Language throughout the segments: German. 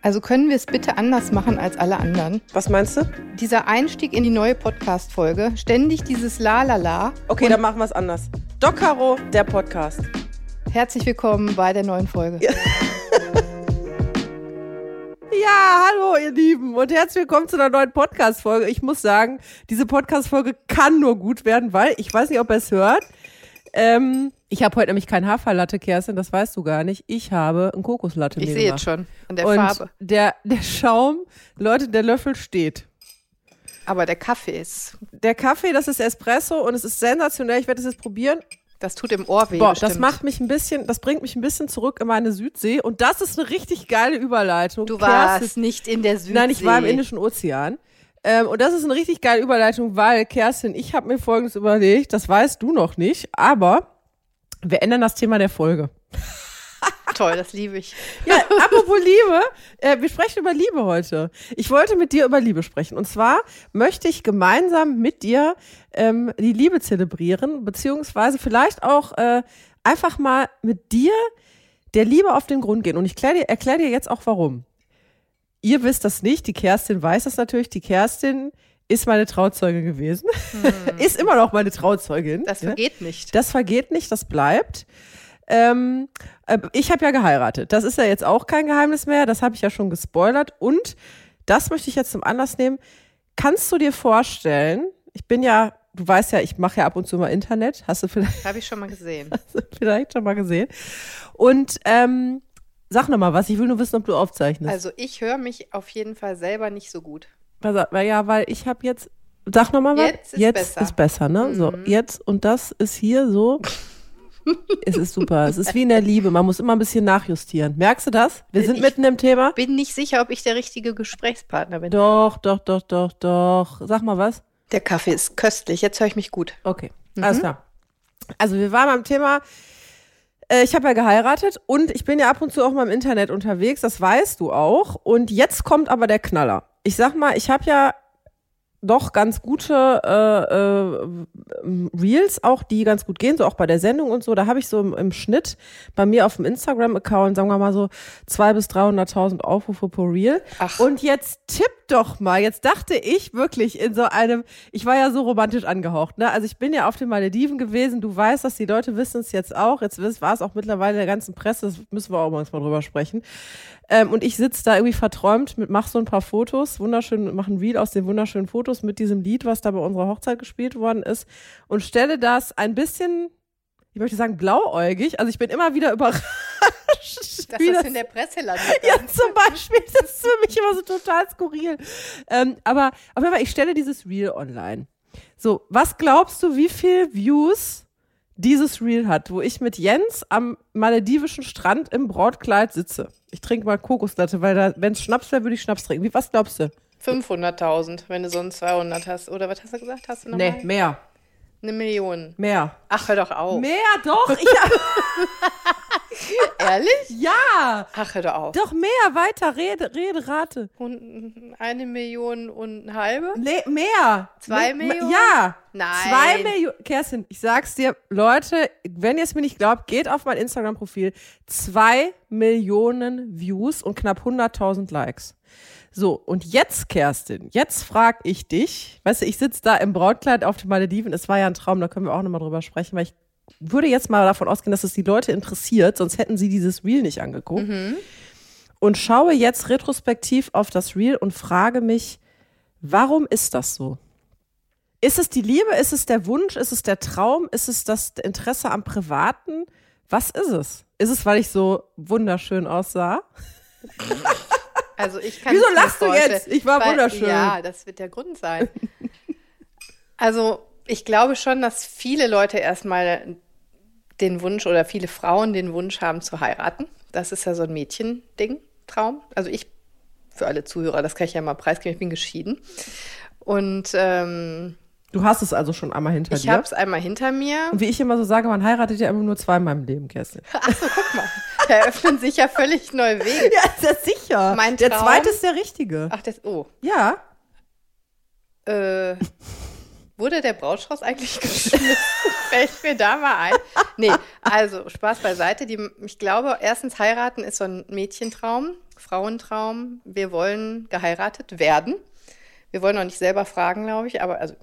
Also können wir es bitte anders machen als alle anderen? Was meinst du? Dieser Einstieg in die neue Podcast-Folge, ständig dieses La La La. Okay, dann machen wir es anders. Doc Caro, der Podcast. Herzlich willkommen bei der neuen Folge. Ja. Ja, hallo ihr Lieben und herzlich willkommen zu einer neuen Podcast-Folge. Ich muss sagen, diese Podcast-Folge kann nur gut werden, weil ich weiß nicht, ob ihr es hört. Ähm, ich habe heute nämlich kein Haferlatte, Kerstin, das weißt du gar nicht. Ich habe ein Kokoslatte. Ich sehe jetzt schon an der und Farbe. Der, der Schaum, Leute, der Löffel steht. Aber der Kaffee ist. Der Kaffee, das ist Espresso und es ist sensationell. Ich werde es jetzt probieren. Das tut im Ohr weh. Boah, bestimmt. das macht mich ein bisschen, das bringt mich ein bisschen zurück in meine Südsee und das ist eine richtig geile Überleitung. Du warst Kerstin, nicht in der Südsee. Nein, ich war im Indischen Ozean. Ähm, und das ist eine richtig geile Überleitung, weil, Kerstin, ich habe mir Folgendes überlegt, das weißt du noch nicht, aber wir ändern das Thema der Folge. Toll, das liebe ich. Ja, apropos Liebe, äh, wir sprechen über Liebe heute. Ich wollte mit dir über Liebe sprechen. Und zwar möchte ich gemeinsam mit dir ähm, die Liebe zelebrieren, beziehungsweise vielleicht auch äh, einfach mal mit dir der Liebe auf den Grund gehen. Und ich erkläre dir, erklär dir jetzt auch warum. Ihr wisst das nicht, die Kerstin weiß das natürlich. Die Kerstin ist meine Trauzeuge gewesen. Hm. ist immer noch meine Trauzeugin. Das vergeht nicht. Das vergeht nicht, das bleibt. Ähm, äh, ich habe ja geheiratet. Das ist ja jetzt auch kein Geheimnis mehr. Das habe ich ja schon gespoilert. Und das möchte ich jetzt zum Anlass nehmen. Kannst du dir vorstellen, ich bin ja, du weißt ja, ich mache ja ab und zu mal Internet. Hast du vielleicht? Habe ich schon mal gesehen. Hast du vielleicht schon mal gesehen. Und ähm, sag nochmal was. Ich will nur wissen, ob du aufzeichnest. Also ich höre mich auf jeden Fall selber nicht so gut. Ja, weil ich habe jetzt, sag nochmal was. Jetzt ist jetzt besser. ist besser, ne? Mhm. So, jetzt und das ist hier so. es ist super. Es ist wie in der Liebe. Man muss immer ein bisschen nachjustieren. Merkst du das? Wir sind ich mitten im Thema. Bin nicht sicher, ob ich der richtige Gesprächspartner bin. Doch, doch, doch, doch, doch. Sag mal was. Der Kaffee ist köstlich. Jetzt höre ich mich gut. Okay, mhm. alles klar. Also wir waren beim Thema. Äh, ich habe ja geheiratet und ich bin ja ab und zu auch mal im Internet unterwegs. Das weißt du auch. Und jetzt kommt aber der Knaller. Ich sag mal, ich habe ja doch ganz gute äh, äh, Reels auch, die ganz gut gehen, so auch bei der Sendung und so. Da habe ich so im, im, Schnitt bei mir auf dem Instagram-Account, sagen wir mal so, zwei bis 300.000 Aufrufe pro Reel. Ach. Und jetzt tipp doch mal. Jetzt dachte ich wirklich in so einem, ich war ja so romantisch angehaucht, ne? Also ich bin ja auf den Malediven gewesen. Du weißt, dass die Leute wissen es jetzt auch. Jetzt war es auch mittlerweile in der ganzen Presse. Das müssen wir auch mal drüber sprechen. Ähm, und ich sitze da irgendwie verträumt, mit, mach so ein paar Fotos, wunderschön, mach ein Reel aus den wunderschönen Fotos mit diesem Lied, was da bei unserer Hochzeit gespielt worden ist und stelle das ein bisschen, ich möchte sagen, blauäugig. Also ich bin immer wieder überrascht. Dass das, das in der Presse landet. Ja, zum Beispiel. Das ist für mich immer so total skurril. Ähm, aber auf jeden Fall, ich stelle dieses Reel online. So, was glaubst du, wie viel Views dieses Reel hat, wo ich mit Jens am maledivischen Strand im Brautkleid sitze? Ich trinke mal Kokoslatte, weil wenn es Schnaps wäre, würde ich Schnaps trinken. Wie, was glaubst du? 500.000, wenn du so ein 200 hast. Oder was hast du gesagt? Hast du noch Nee, mehr. Eine Million. Mehr. Ach, hör doch auf. Mehr, doch. Ich, Ehrlich? ja. Ach, hör doch auf. Doch mehr, weiter, Rede, Rede, Rate. Und eine Million und eine halbe? Nee, mehr. Zwei Me- Millionen? Ja. Nein. Zwei Millionen. Kerstin, ich sag's dir, Leute, wenn ihr es mir nicht glaubt, geht auf mein Instagram-Profil. Zwei Millionen Views und knapp 100.000 Likes. So, und jetzt, Kerstin, jetzt frag ich dich, weißt du, ich sitze da im Brautkleid auf den Malediven, es war ja ein Traum, da können wir auch nochmal drüber sprechen, weil ich würde jetzt mal davon ausgehen, dass es die Leute interessiert, sonst hätten sie dieses Reel nicht angeguckt. Mhm. Und schaue jetzt retrospektiv auf das Reel und frage mich, warum ist das so? Ist es die Liebe? Ist es der Wunsch? Ist es der Traum? Ist es das Interesse am Privaten? Was ist es? Ist es, weil ich so wunderschön aussah? Also ich kann Wieso lachst du jetzt? Ich war Weil- wunderschön. Ja, das wird der Grund sein. also ich glaube schon, dass viele Leute erstmal den Wunsch oder viele Frauen den Wunsch haben zu heiraten. Das ist ja so ein Mädchending, Traum. Also ich, für alle Zuhörer, das kann ich ja mal preisgeben, ich bin geschieden. Und ähm, Du hast es also schon einmal hinter ich dir. habe es einmal hinter mir. Und wie ich immer so sage, man heiratet ja immer nur zweimal im Leben, Kerstin. Achso, guck mal, da eröffnen sich ja völlig neue Wege. Ja, ist das sicher. Mein der Traum- zweite ist der richtige. Ach, das, oh. Ja. Äh, Wurde der Brautstrauß eigentlich geschmissen? Fällt mir da mal ein. Nee, also Spaß beiseite. Die, ich glaube, erstens heiraten ist so ein Mädchentraum, Frauentraum. Wir wollen geheiratet werden. Wir wollen auch nicht selber fragen, glaube ich, aber also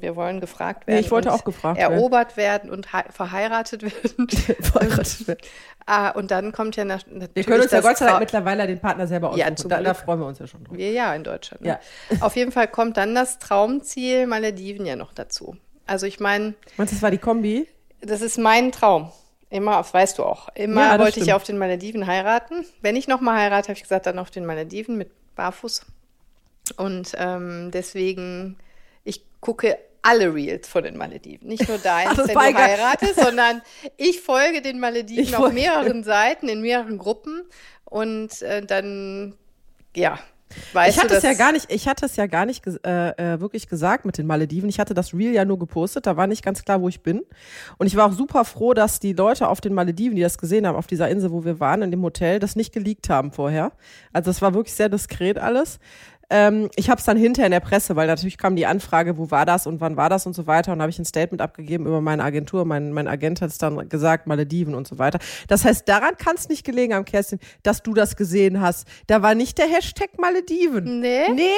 wir wollen gefragt werden. Nee, ich wollte auch gefragt werden. Erobert werden und verheiratet werden. verheiratet werden. ah, und dann kommt ja nach, natürlich. Wir können uns ja Gott sei Dank mittlerweile den Partner selber aussuchen. Ja, da, da, freuen wir uns ja schon drauf. Wir ja in Deutschland. Ne? Ja. Auf jeden Fall kommt dann das Traumziel Malediven ja noch dazu. Also ich meine. Meinst du, das war die Kombi? Das ist mein Traum. Immer, das weißt du auch. Immer ja, wollte stimmt. ich auf den Malediven heiraten. Wenn ich nochmal heirate, habe ich gesagt, dann auf den Malediven mit Barfuß. Und ähm, deswegen gucke alle Reels von den Malediven. Nicht nur deins, wenn du heiratest, sondern ich folge den Malediven ich auf mehreren Seiten, in mehreren Gruppen. Und äh, dann, ja, Weißt ich hatte du, es ja gar nicht, ich hatte es ja gar nicht äh, äh, wirklich gesagt mit den Malediven. Ich hatte das Reel ja nur gepostet, da war nicht ganz klar, wo ich bin. Und ich war auch super froh, dass die Leute auf den Malediven, die das gesehen haben, auf dieser Insel, wo wir waren, in dem Hotel, das nicht geleakt haben vorher. Also es war wirklich sehr diskret alles. Ähm, ich habe es dann hinter in der Presse, weil natürlich kam die Anfrage, wo war das und wann war das und so weiter. Und habe ich ein Statement abgegeben über meine Agentur. Mein, mein Agent hat es dann gesagt, Malediven und so weiter. Das heißt, daran kann es nicht gelegen haben, Kerstin, dass du das gesehen hast. Da war nicht der Hashtag Malediven. Nee. Nee, nee,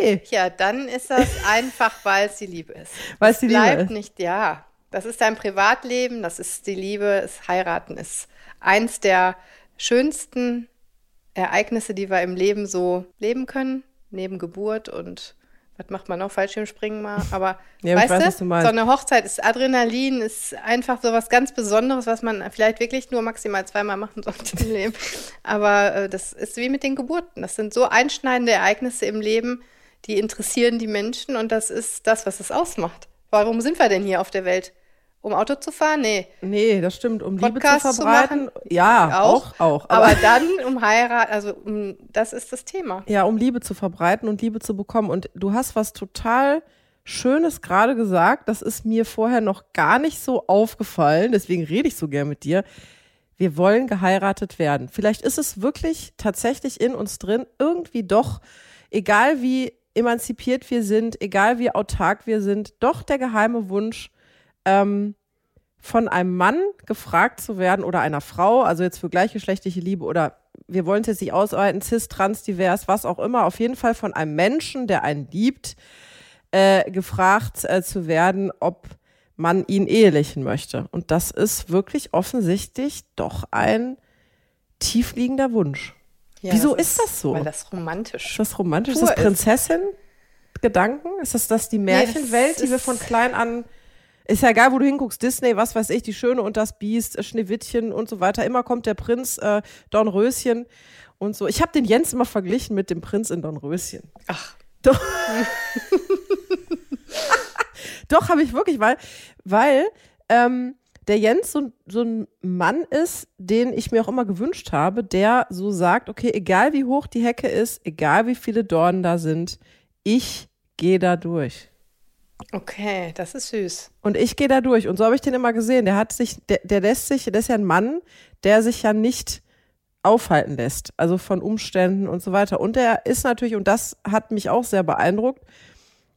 nee, nee. Ja, dann ist das einfach, weil es die Liebe ist. Weil es die Liebe bleibt ist. nicht, ja. Das ist dein Privatleben, das ist die Liebe, das Heiraten ist eins der schönsten Ereignisse, die wir im Leben so leben können neben Geburt und was macht man noch? Fallschirmspringen mal. Aber ja, weißt weiß, du, du so eine Hochzeit ist Adrenalin, ist einfach so was ganz Besonderes, was man vielleicht wirklich nur maximal zweimal machen sollte im Leben. Aber äh, das ist wie mit den Geburten. Das sind so einschneidende Ereignisse im Leben, die interessieren die Menschen und das ist das, was es ausmacht. Warum sind wir denn hier auf der Welt? Um Auto zu fahren? Nee. Nee, das stimmt. Um Podcast Liebe zu verbreiten. Zu ja, auch. auch, auch. Aber, aber dann um Heirat, also um, das ist das Thema. Ja, um Liebe zu verbreiten und Liebe zu bekommen. Und du hast was total Schönes gerade gesagt. Das ist mir vorher noch gar nicht so aufgefallen. Deswegen rede ich so gern mit dir. Wir wollen geheiratet werden. Vielleicht ist es wirklich tatsächlich in uns drin, irgendwie doch, egal wie emanzipiert wir sind, egal wie autark wir sind, doch der geheime Wunsch, ähm, von einem Mann gefragt zu werden oder einer Frau, also jetzt für gleichgeschlechtliche Liebe oder wir wollen es jetzt nicht ausweiten, cis, trans, divers, was auch immer, auf jeden Fall von einem Menschen, der einen liebt, äh, gefragt äh, zu werden, ob man ihn ehelichen möchte. Und das ist wirklich offensichtlich doch ein tiefliegender Wunsch. Ja, Wieso das ist, ist, das so? Weil das romantisch. Ist das romantisch? Ist das Prinzessin-Gedanken? Ist das, das die Märchenwelt, nee, die wir von klein an ist ja egal, wo du hinguckst, Disney, was weiß ich, die Schöne und das Biest, Schneewittchen und so weiter. Immer kommt der Prinz äh, Dornröschen und so. Ich habe den Jens immer verglichen mit dem Prinz in Dornröschen. Ach. Doch, Doch habe ich wirklich, weil, weil ähm, der Jens so, so ein Mann ist, den ich mir auch immer gewünscht habe, der so sagt, okay, egal wie hoch die Hecke ist, egal wie viele Dornen da sind, ich gehe da durch. Okay, das ist süß. Und ich gehe da durch. Und so habe ich den immer gesehen. Der hat sich, der, der lässt sich, der ist ja ein Mann, der sich ja nicht aufhalten lässt. Also von Umständen und so weiter. Und der ist natürlich, und das hat mich auch sehr beeindruckt,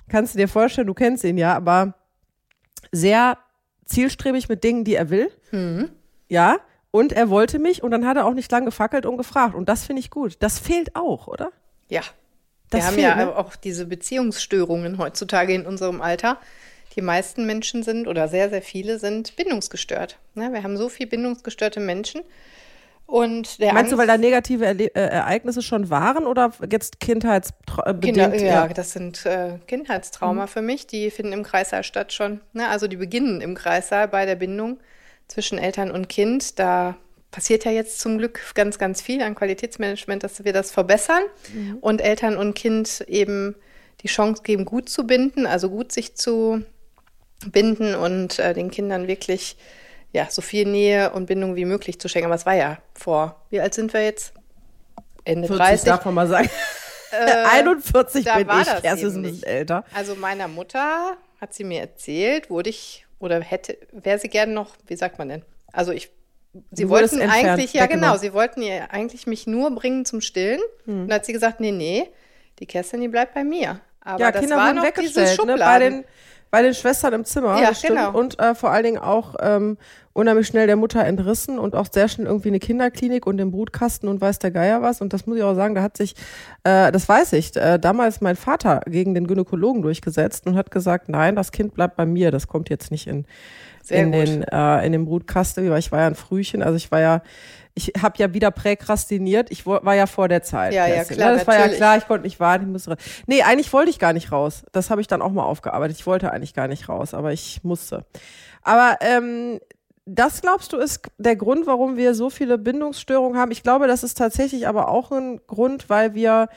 kannst du dir vorstellen, du kennst ihn ja, aber sehr zielstrebig mit Dingen, die er will. Mhm. Ja. Und er wollte mich und dann hat er auch nicht lange gefackelt und gefragt. Und das finde ich gut. Das fehlt auch, oder? Ja, das wir haben ja ne? auch diese Beziehungsstörungen heutzutage in unserem Alter. Die meisten Menschen sind oder sehr, sehr viele sind bindungsgestört. Ne? Wir haben so viel bindungsgestörte Menschen. Und Meinst Angst, du, weil da negative Erle äh, Ereignisse schon waren oder jetzt kindheitsbedingt? Kinder, ja, das sind äh, Kindheitstrauma mhm. für mich. Die finden im Kreissaal statt schon. Ne? Also die beginnen im Kreissaal bei der Bindung zwischen Eltern und Kind. Da passiert ja jetzt zum Glück ganz, ganz viel an Qualitätsmanagement, dass wir das verbessern mhm. und Eltern und Kind eben die Chance geben, gut zu binden, also gut sich zu binden und äh, den Kindern wirklich ja, so viel Nähe und Bindung wie möglich zu schenken. Aber es war ja vor, wie alt sind wir jetzt? Ende 40 30. darf man mal sagen. Äh, 41 bin ich, erst ist ein bisschen älter. Also meiner Mutter hat sie mir erzählt, wurde ich oder hätte, wäre sie gerne noch, wie sagt man denn? Also ich Sie wollten eigentlich, ja genau, sie wollten ja eigentlich mich nur bringen zum Stillen. Hm. Und dann hat sie gesagt, nee, nee, die Kerstin, die bleibt bei mir. Aber ja, das Kinder war wurden noch weggestellt, diese ne? Bei den, bei den Schwestern im Zimmer. Ja, genau. Und äh, vor allen Dingen auch ähm, unheimlich schnell der Mutter entrissen und auch sehr schnell irgendwie eine Kinderklinik und den Brutkasten und weiß der Geier was. Und das muss ich auch sagen, da hat sich, äh, das weiß ich, äh, damals mein Vater gegen den Gynäkologen durchgesetzt und hat gesagt, nein, das Kind bleibt bei mir, das kommt jetzt nicht in, Sehr in, gut. den, äh, in den Brutkasten, weil ich war ja ein Frühchen, also ich war ja, ich habe ja wieder präkrastiniert. Ich war ja vor der Zeit. Ja, ja, klar, ne? Das war ja natürlich. klar, ich konnte nicht warten, ich musste. ra- Nee, eigentlich wollte ich gar nicht raus. Das habe ich dann auch mal aufgearbeitet. Ich wollte eigentlich gar nicht raus, aber ich musste. Aber ähm, das glaubst du ist der Grund, warum wir so viele Bindungsstörungen haben? Ich glaube, das ist tatsächlich aber auch ein Grund, weil wir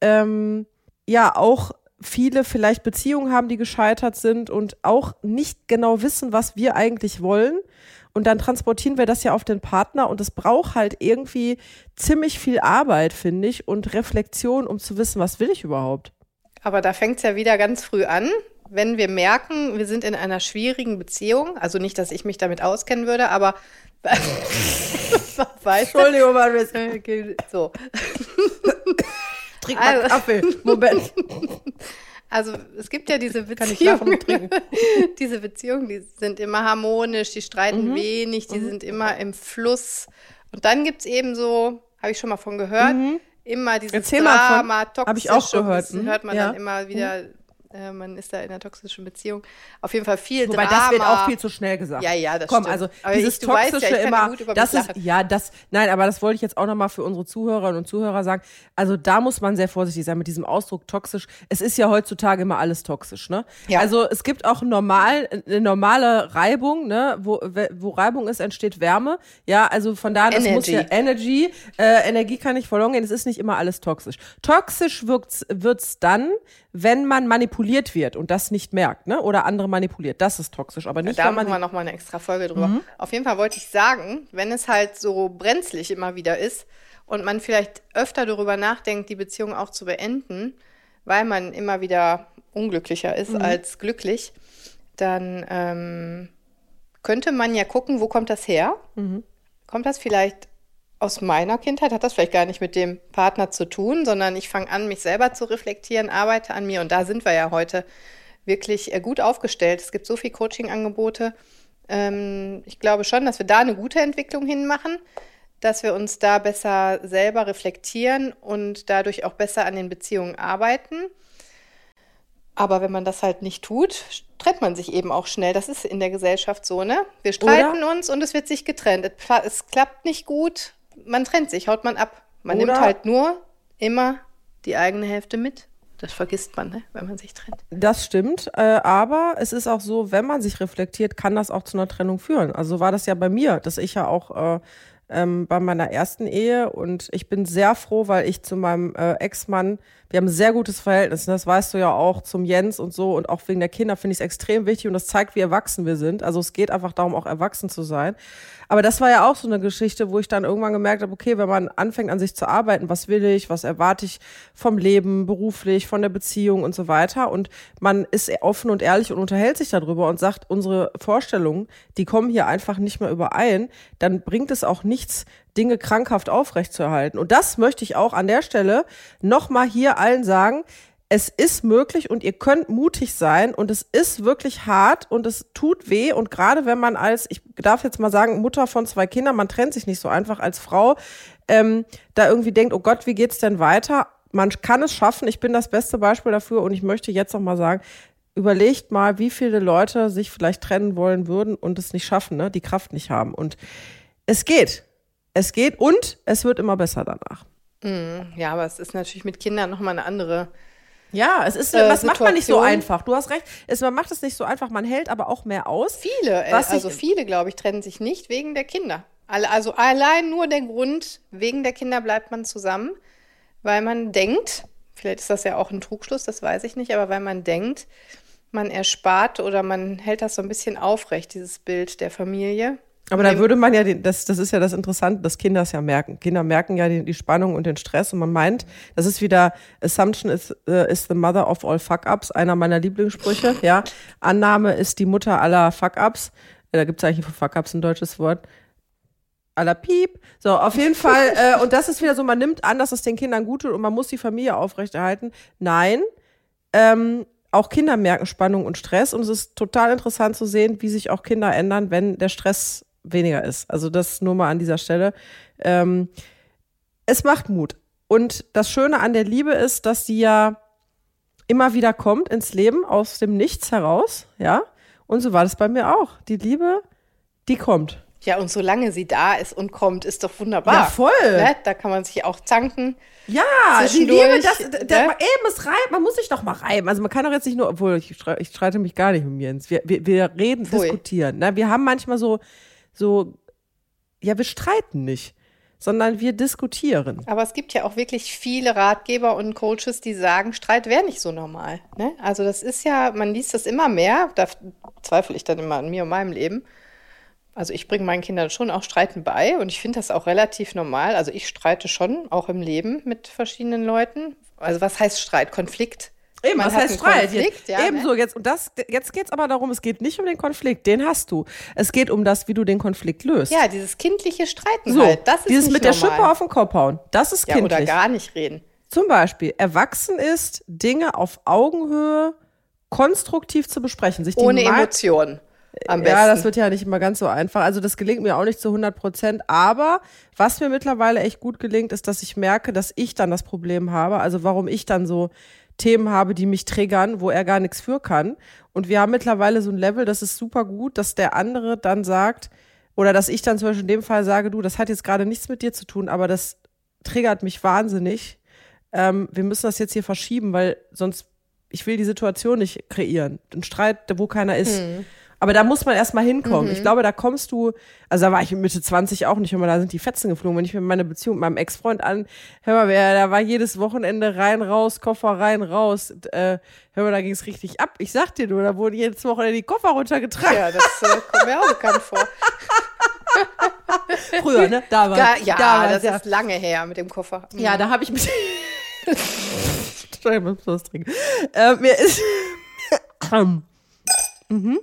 ähm, ja auch viele vielleicht Beziehungen haben, die gescheitert sind und auch nicht genau wissen, was wir eigentlich wollen. Und dann transportieren wir das ja auf den Partner und es braucht halt irgendwie ziemlich viel Arbeit, finde ich, und Reflexion, um zu wissen, was will ich überhaupt. Aber da fängt es ja wieder ganz früh an. Wenn wir merken, wir sind in einer schwierigen Beziehung, also nicht, dass ich mich damit auskennen würde, aber weißt du, Entschuldigung, Maris, Äh, so. trink mal mal Kaffee. Moment. Also es gibt ja diese Kann ich lachen Beziehungen, diese Beziehungen, die sind immer harmonisch, die streiten Mhm. wenig, die sind immer im Fluss. Und dann gibt es eben so, habe ich schon mal von gehört, immer dieses Mhm. Erzähl Drama, toxische, hab ich auch gehört, das mhm, hört man ja. dann immer wieder, äh, man ist da in einer toxischen Beziehung. Auf jeden Fall viel Wobei Drama. das wird auch viel zu schnell gesagt. Ja, ja, das Komm, stimmt. also Aber dieses ich- du weißt ja, toxische ich ja immer, gut über das ist ja das. Nein, aber das wollte ich jetzt auch nochmal für unsere Zuhörerinnen und Zuhörer sagen. Also da muss man sehr vorsichtig sein mit diesem Ausdruck toxisch. Es ist ja heutzutage immer alles toxisch, ne? Ja. Also es gibt auch normal eine normale Reibung, ne? Wo wo Reibung ist, entsteht Wärme. Ja, also von daher das muss Energy. ja Energy, äh, Energie kann nicht verloren gehen. Es ist nicht immer alles toxisch. Toxisch wirkt's, wird's dann, wenn man manipuliert wird und das nicht merkt, ne? Oder andere manipuliert. Das ist toxisch, aber nicht, Da machen man wir nochmal eine extra Folge drüber. Auf jeden Fall wollte ich sagen, wenn es halt so brenzlig immer wieder ist und man vielleicht öfter darüber nachdenkt, die Beziehung auch zu beenden, weil man immer wieder unglücklicher ist als glücklich, dann ähm, könnte man ja gucken, wo kommt das her? Kommt das vielleicht aus meiner Kindheit? Hat das vielleicht gar nicht mit dem Partner zu tun, sondern ich fange an, mich selber zu reflektieren, arbeite an mir und da sind wir ja heute wirklich äh, gut aufgestellt. Es gibt so viele Coaching-Angebote. Ähm, ich glaube schon, dass wir da eine gute Entwicklung hinmachen, dass wir uns da besser selber reflektieren und dadurch auch besser an den Beziehungen arbeiten. Aber wenn man das halt nicht tut, trennt man sich eben auch schnell. Das ist in der Gesellschaft so, ne? Wir streiten uns und es wird sich getrennt. Es klappt nicht gut, man trennt sich, haut man ab. Man Oder- nimmt halt nur immer die eigene Hälfte mit. Das vergisst man, ne? wenn man sich trennt. Das stimmt, äh, aber es ist auch so, wenn man sich reflektiert, kann das auch zu einer Trennung führen. Also war das ja bei mir, dass ich ja auch äh, ähm, bei meiner ersten Ehe und ich bin sehr froh, weil ich zu meinem äh, Ex-Mann, wir haben ein sehr gutes Verhältnis, und das weißt du ja auch, zum Jens und so und auch wegen der Kinder finde ich es extrem wichtig und das zeigt, wie erwachsen wir sind. Also es geht einfach darum, auch erwachsen zu sein. Aber das war ja auch so eine Geschichte, wo ich dann irgendwann gemerkt habe, okay, wenn man anfängt an sich zu arbeiten, was will ich, was erwarte ich vom Leben, beruflich, von der Beziehung und so weiter und man ist offen und ehrlich und unterhält sich darüber und sagt, unsere Vorstellungen, die kommen hier einfach nicht mehr überein, dann bringt es auch nichts, Dinge krankhaft aufrechtzuerhalten. Und das möchte ich auch an der Stelle nochmal hier allen sagen, es ist möglich und ihr könnt mutig sein und es ist wirklich hart und es tut weh und gerade wenn man als, ich darf jetzt mal sagen, Mutter von zwei Kindern, man trennt sich nicht so einfach als Frau, ähm, da irgendwie denkt, oh Gott, wie geht's denn weiter? Man kann es schaffen, ich bin das beste Beispiel dafür und ich möchte jetzt noch mal sagen, überlegt mal, wie viele Leute sich vielleicht trennen wollen würden und es nicht schaffen, ne? die Kraft nicht haben und es geht. Es geht und es wird immer besser danach. Ja, aber es ist natürlich mit Kindern nochmal eine andere. Ja, es ist, Äh, das macht man nicht so einfach. Du hast recht. Es, man macht es nicht so einfach. Man hält aber auch mehr aus. Viele, äh, Was ich- also viele, glaube ich, trennen sich nicht wegen der Kinder. Also allein nur der Grund, wegen der Kinder bleibt man zusammen, weil man denkt, vielleicht ist das ja auch ein Trugschluss, das weiß ich nicht, aber weil man denkt, man erspart oder man hält das so ein bisschen aufrecht, dieses Bild der Familie. Aber da würde man ja, den, das, das ist ja das Interessante, dass Kinder es ja merken. Kinder merken ja die, die Spannung und den Stress und man meint, das ist wieder Assumption is, äh, is the mother of all fuck-ups, einer meiner Lieblingssprüche, ja. Annahme ist die Mutter aller Fuck-ups. Äh, Da gibt es eigentlich für Fuck-ups ein deutsches Wort. aller Piep. So, auf jeden Fall, äh, und das ist wieder so, man nimmt an, dass es den Kindern gut tut und man muss die Familie aufrechterhalten. Nein, Ähm, auch Kinder merken Spannung und Stress und es ist total interessant zu sehen, wie sich auch Kinder ändern, wenn der Stress weniger ist. Also das nur mal an dieser Stelle. Ähm, es macht Mut. Und das Schöne an der Liebe ist, dass sie ja immer wieder kommt ins Leben aus dem Nichts heraus, ja. Und so war das bei mir auch. Die Liebe, die kommt. Ja, und solange sie da ist und kommt, ist doch wunderbar. Ja, voll. Ne? Da kann man sich auch zanken. Ja, die Liebe, Zwischendurch, das, ne? da, eben, es reimt, man muss sich doch mal reiben. Also man kann doch jetzt nicht nur, obwohl ich, ich streite mich gar nicht mit mir ins. Wir, wir, wir reden, Pfui. diskutieren. Ne? Wir haben manchmal so, so, ja, wir streiten nicht, sondern wir diskutieren. Aber es gibt ja auch wirklich viele Ratgeber und Coaches, die sagen, Streit wäre nicht so normal. Ne? Also das ist ja, man liest das immer mehr, da zweifle ich dann immer an mir und meinem Leben. Also ich bringe meinen Kindern schon auch Streiten bei und ich finde das auch relativ normal. Also ich streite schon auch im Leben mit verschiedenen Leuten. Also was heißt Streit? Konflikt? Eben, hat heißt Streit? Ja, Ebenso, jetzt, und das, jetzt geht's aber darum, es geht nicht um den Konflikt, den hast du. Es geht um das, wie du den Konflikt löst. Ja, dieses kindliche Streiten so, halt, das ist dieses mit der normal. Schippe auf den Kopf hauen, das ist ja, oder kindlich. gar nicht reden. Zum Beispiel, erwachsen ist, Dinge auf Augenhöhe konstruktiv zu besprechen. Sich die Ohne Emotionen am besten. Ja, das wird ja nicht immer ganz so einfach. Also das gelingt mir auch nicht zu 100 Prozent. Aber was mir mittlerweile echt gut gelingt, ist, dass ich merke, dass ich dann das Problem habe. Also warum ich dann so Themen habe, die mich triggern, wo er gar nichts für kann. Und wir haben mittlerweile so ein Level, das ist super gut, dass der andere dann sagt, oder dass ich dann zum Beispiel in dem Fall sage, du, das hat jetzt gerade nichts mit dir zu tun, aber das triggert mich wahnsinnig. Ähm, wir müssen das jetzt hier verschieben, weil sonst, ich will die Situation nicht kreieren. Ein Streit, wo keiner ist. Aber da muss man erstmal hinkommen. Ich glaube, da kommst du, also da war ich mit Mitte 20 auch nicht, immer da sind die Fetzen geflogen. Wenn ich mir meine Beziehung mit meinem Ex-Freund an, hör mal, wer, da war jedes Wochenende rein, raus, Koffer rein, raus. Und, äh, hör mal, da ging es richtig ab. Ich sag dir nur, da wurden jedes Wochenende die Koffer runtergetragen. ja, das äh, kommt mir auch bekannt vor. Früher, ne? Damals. Ga, ja, Damals, das ja. ist lange her mit dem Koffer. Ja, da habe ich mit. Entschuldigung, ich muss was trinken. Äh, mir ist. mhm.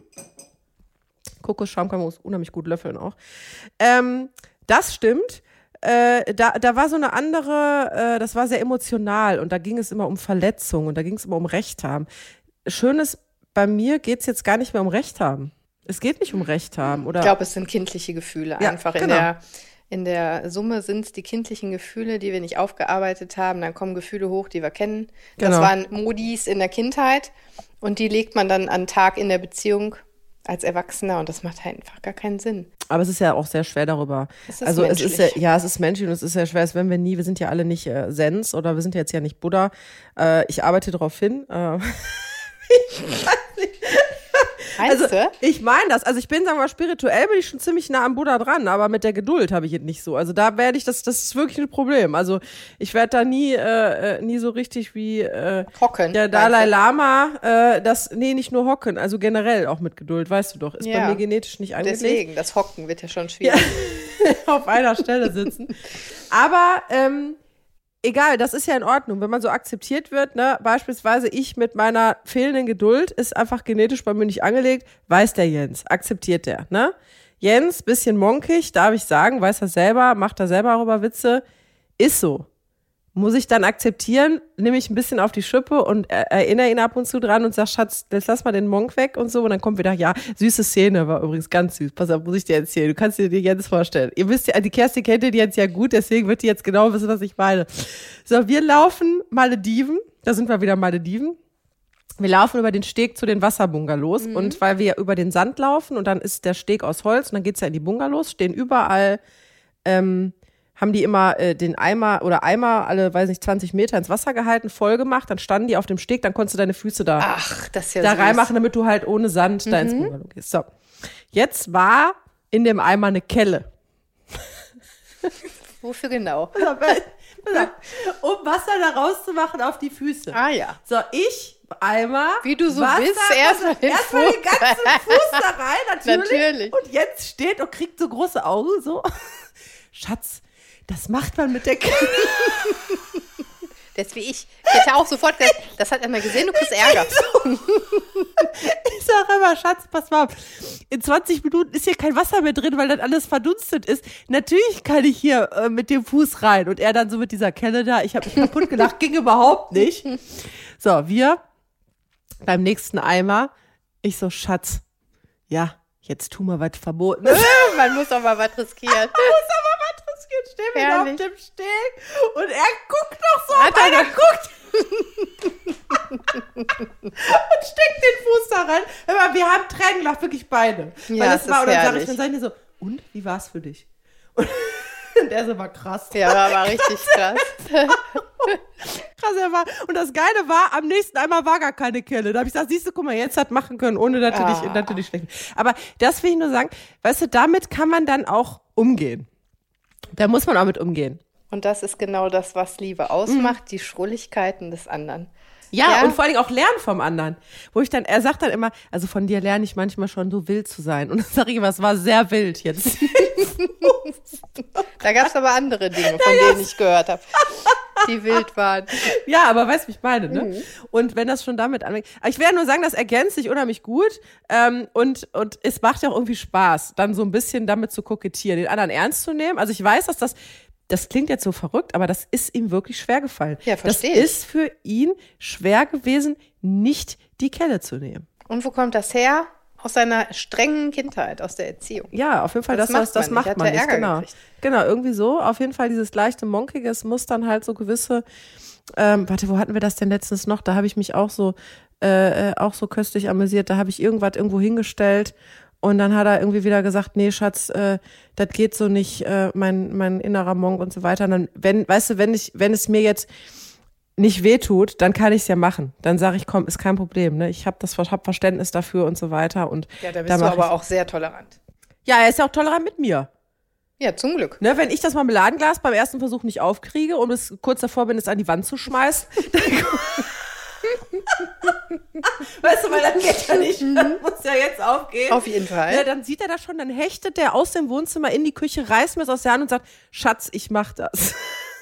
Kokosschaum kann man unheimlich gut löffeln auch. Ähm, das stimmt. Äh, da, da war so eine andere, äh, das war sehr emotional und da ging es immer um Verletzung und da ging es immer um Recht haben. Schön ist, bei mir geht es jetzt gar nicht mehr um Recht haben. Es geht nicht um Recht haben. Oder Ich glaube, es sind kindliche Gefühle. Ja, Einfach in, genau. der, in der Summe sind es die kindlichen Gefühle, die wir nicht aufgearbeitet haben. Dann kommen Gefühle hoch, die wir kennen. Das Genau. waren Modis in der Kindheit und die legt man dann an den Tag in der Beziehung als Erwachsener und das macht halt einfach gar keinen Sinn. Aber es ist ja auch sehr schwer darüber. Es ist also es ist ja, menschlich. ja, es ist menschlich und es ist sehr schwer. Es werden wir nie, wir sind ja alle nicht äh, Sens oder wir sind jetzt ja nicht Buddha. Äh, ich arbeite darauf hin. Äh, Meinst also du? ich meine das. Also ich bin, sagen wir mal, spirituell bin ich schon ziemlich nah am Buddha dran, aber mit der Geduld habe ich es nicht so. Also da werde ich, das, das ist wirklich ein Problem. Also ich werde da nie, äh, äh, nie so richtig wie äh, Hocken. der Dalai Lama, äh, das, nee, nicht nur hocken, also generell auch mit Geduld, weißt du doch. Ist bei Ja. mir genetisch nicht angelegt. Deswegen, das Hocken wird ja schon schwierig. auf einer Stelle sitzen. Aber ähm, egal, das ist ja in Ordnung, wenn man so akzeptiert wird. Ne? Beispielsweise ich mit meiner fehlenden Geduld ist einfach genetisch bei mir nicht angelegt. Weiß der Jens, akzeptiert der. Ne? Jens, bisschen monkig, darf ich sagen, weiß er selber, macht er selber darüber Witze. Ist so. Muss ich dann akzeptieren, nehme ich ein bisschen auf die Schippe und er- erinnere ihn ab und zu dran und sag, Schatz, jetzt lass mal den Monk weg und so. Und dann kommt wieder, ja, süße Szene, war übrigens ganz süß. Pass auf, muss ich dir erzählen. Du kannst dir die jetzt vorstellen. Ihr wisst ja, die Kerstin kennt ihr die jetzt ja gut, deswegen wird die jetzt genau wissen, was ich meine. So, wir laufen Malediven, da sind wir wieder Malediven. Wir laufen über den Steg zu den Wasserbungalows und weil wir über den Sand laufen und dann ist der Steg aus Holz und dann geht's ja in die Bungalows, stehen überall ähm, haben die immer äh, den Eimer oder Eimer alle, weiß nicht, 20 Meter ins Wasser gehalten, voll gemacht, dann standen die auf dem Steg, dann konntest du deine Füße da, Ach, ja da süß. Mhm. reinmachen, damit du halt ohne Sand da ins Bungalow gehst. So. Jetzt war in dem Eimer eine Kelle. Wofür genau? um Wasser da rauszumachen auf die Füße. Ah ja. So, ich Eimer. Wie du so Wasser, bist, erstmal den erstmal den ganzen. Fuß da rein, natürlich. Natürlich. Und jetzt steht und kriegt so große Augen, so. Schatz, das macht man mit der Kelle. Das ist wie ich. Ich hätte auch sofort gesagt, das hat er mal gesehen, du kriegst Ärger. Ich sage immer, Schatz, pass mal auf. In 20 Minuten ist hier kein Wasser mehr drin, weil das alles verdunstet ist. Natürlich kann ich hier äh, mit dem Fuß rein. Und er dann so mit dieser Kelle da. Ich habe mich kaputt gelacht, ging überhaupt nicht. So, wir Beim nächsten Eimer, ich so, Schatz, ja, jetzt tu mal was verboten. Man muss auch mal was riskieren. muss aber riskieren. Stehen wir da auf dem Steg und er guckt noch so, Hat er er guckt. und steckt den Fuß da rein. Hör mal, wir haben Tränen gelacht, wirklich beide. Ja, weil es das war, und dann sag ich, dann sag ich mir so, und, wie war's für dich? Und, und er so, war krass. Ja, war, war richtig krass. Krass, er war. Und das Geile war, am nächsten einmal war gar keine Kelle. Da habe ich gesagt, siehst du, guck mal, jetzt hat machen können, ohne natürlich, Ah. natürlich schlecht. Aber das will ich nur sagen, weißt du, damit kann man dann auch umgehen. Da muss man auch mit umgehen. Und das ist genau das, was Liebe ausmacht, die Schrulligkeiten des anderen. Ja, Ja. und vor allen Dingen auch lernen vom anderen. Wo ich dann, er sagt dann immer, also von dir lerne ich manchmal schon, so wild zu sein. Und dann sage ich immer, es war sehr wild jetzt. Da gab es aber andere Dinge, von denen ich gehört habe, die wild waren. Ja, aber weißt du, wie ich meine, ne? Mhm. Und wenn das schon damit anfängt. Ich werde nur sagen, das ergänzt sich unheimlich gut. Ähm, und, und es macht ja auch irgendwie Spaß, dann so ein bisschen damit zu kokettieren, den anderen ernst zu nehmen. Also ich weiß, dass das, das klingt jetzt so verrückt, aber das ist ihm wirklich schwer gefallen. Ja, Das versteh ich. ist für ihn schwer gewesen, nicht die Kelle zu nehmen. Und wo kommt das her? Aus seiner strengen Kindheit, aus der Erziehung. Ja, auf jeden Fall, Das das, macht das, das man nicht. macht man er nicht. Genau. gekriegt. genau, irgendwie so. Auf jeden Fall dieses leichte Monkige, es muss dann halt so gewisse, ähm, warte, wo hatten wir das denn letztens noch? Da habe ich mich auch so, äh, äh, auch so köstlich amüsiert. Da habe ich irgendwas irgendwo hingestellt und dann hat er irgendwie wieder gesagt, nee, Schatz, äh, das geht so nicht, äh, mein, mein innerer Monk und so weiter. Und dann, wenn, weißt du, wenn ich, wenn es mir jetzt nicht wehtut, dann kann ich es ja machen. Dann sage ich, komm, ist kein Problem. Ne? Ich habe das hab Verständnis dafür und so weiter. Und Ja, da da bist du aber auch sehr tolerant. Ja, er ist ja auch tolerant mit mir. Ja, zum Glück. Ne, wenn ich das Marmeladenglas beim ersten Versuch nicht aufkriege und es kurz davor bin, es an die Wand zu schmeißen, dann weißt du, weil dann geht ja nicht, dann muss ja jetzt aufgehen. Auf jeden Fall. Ja, dann sieht er das schon, dann hechtet der aus dem Wohnzimmer in die Küche, reißt mir es aus der Hand und sagt, Schatz, ich mach das.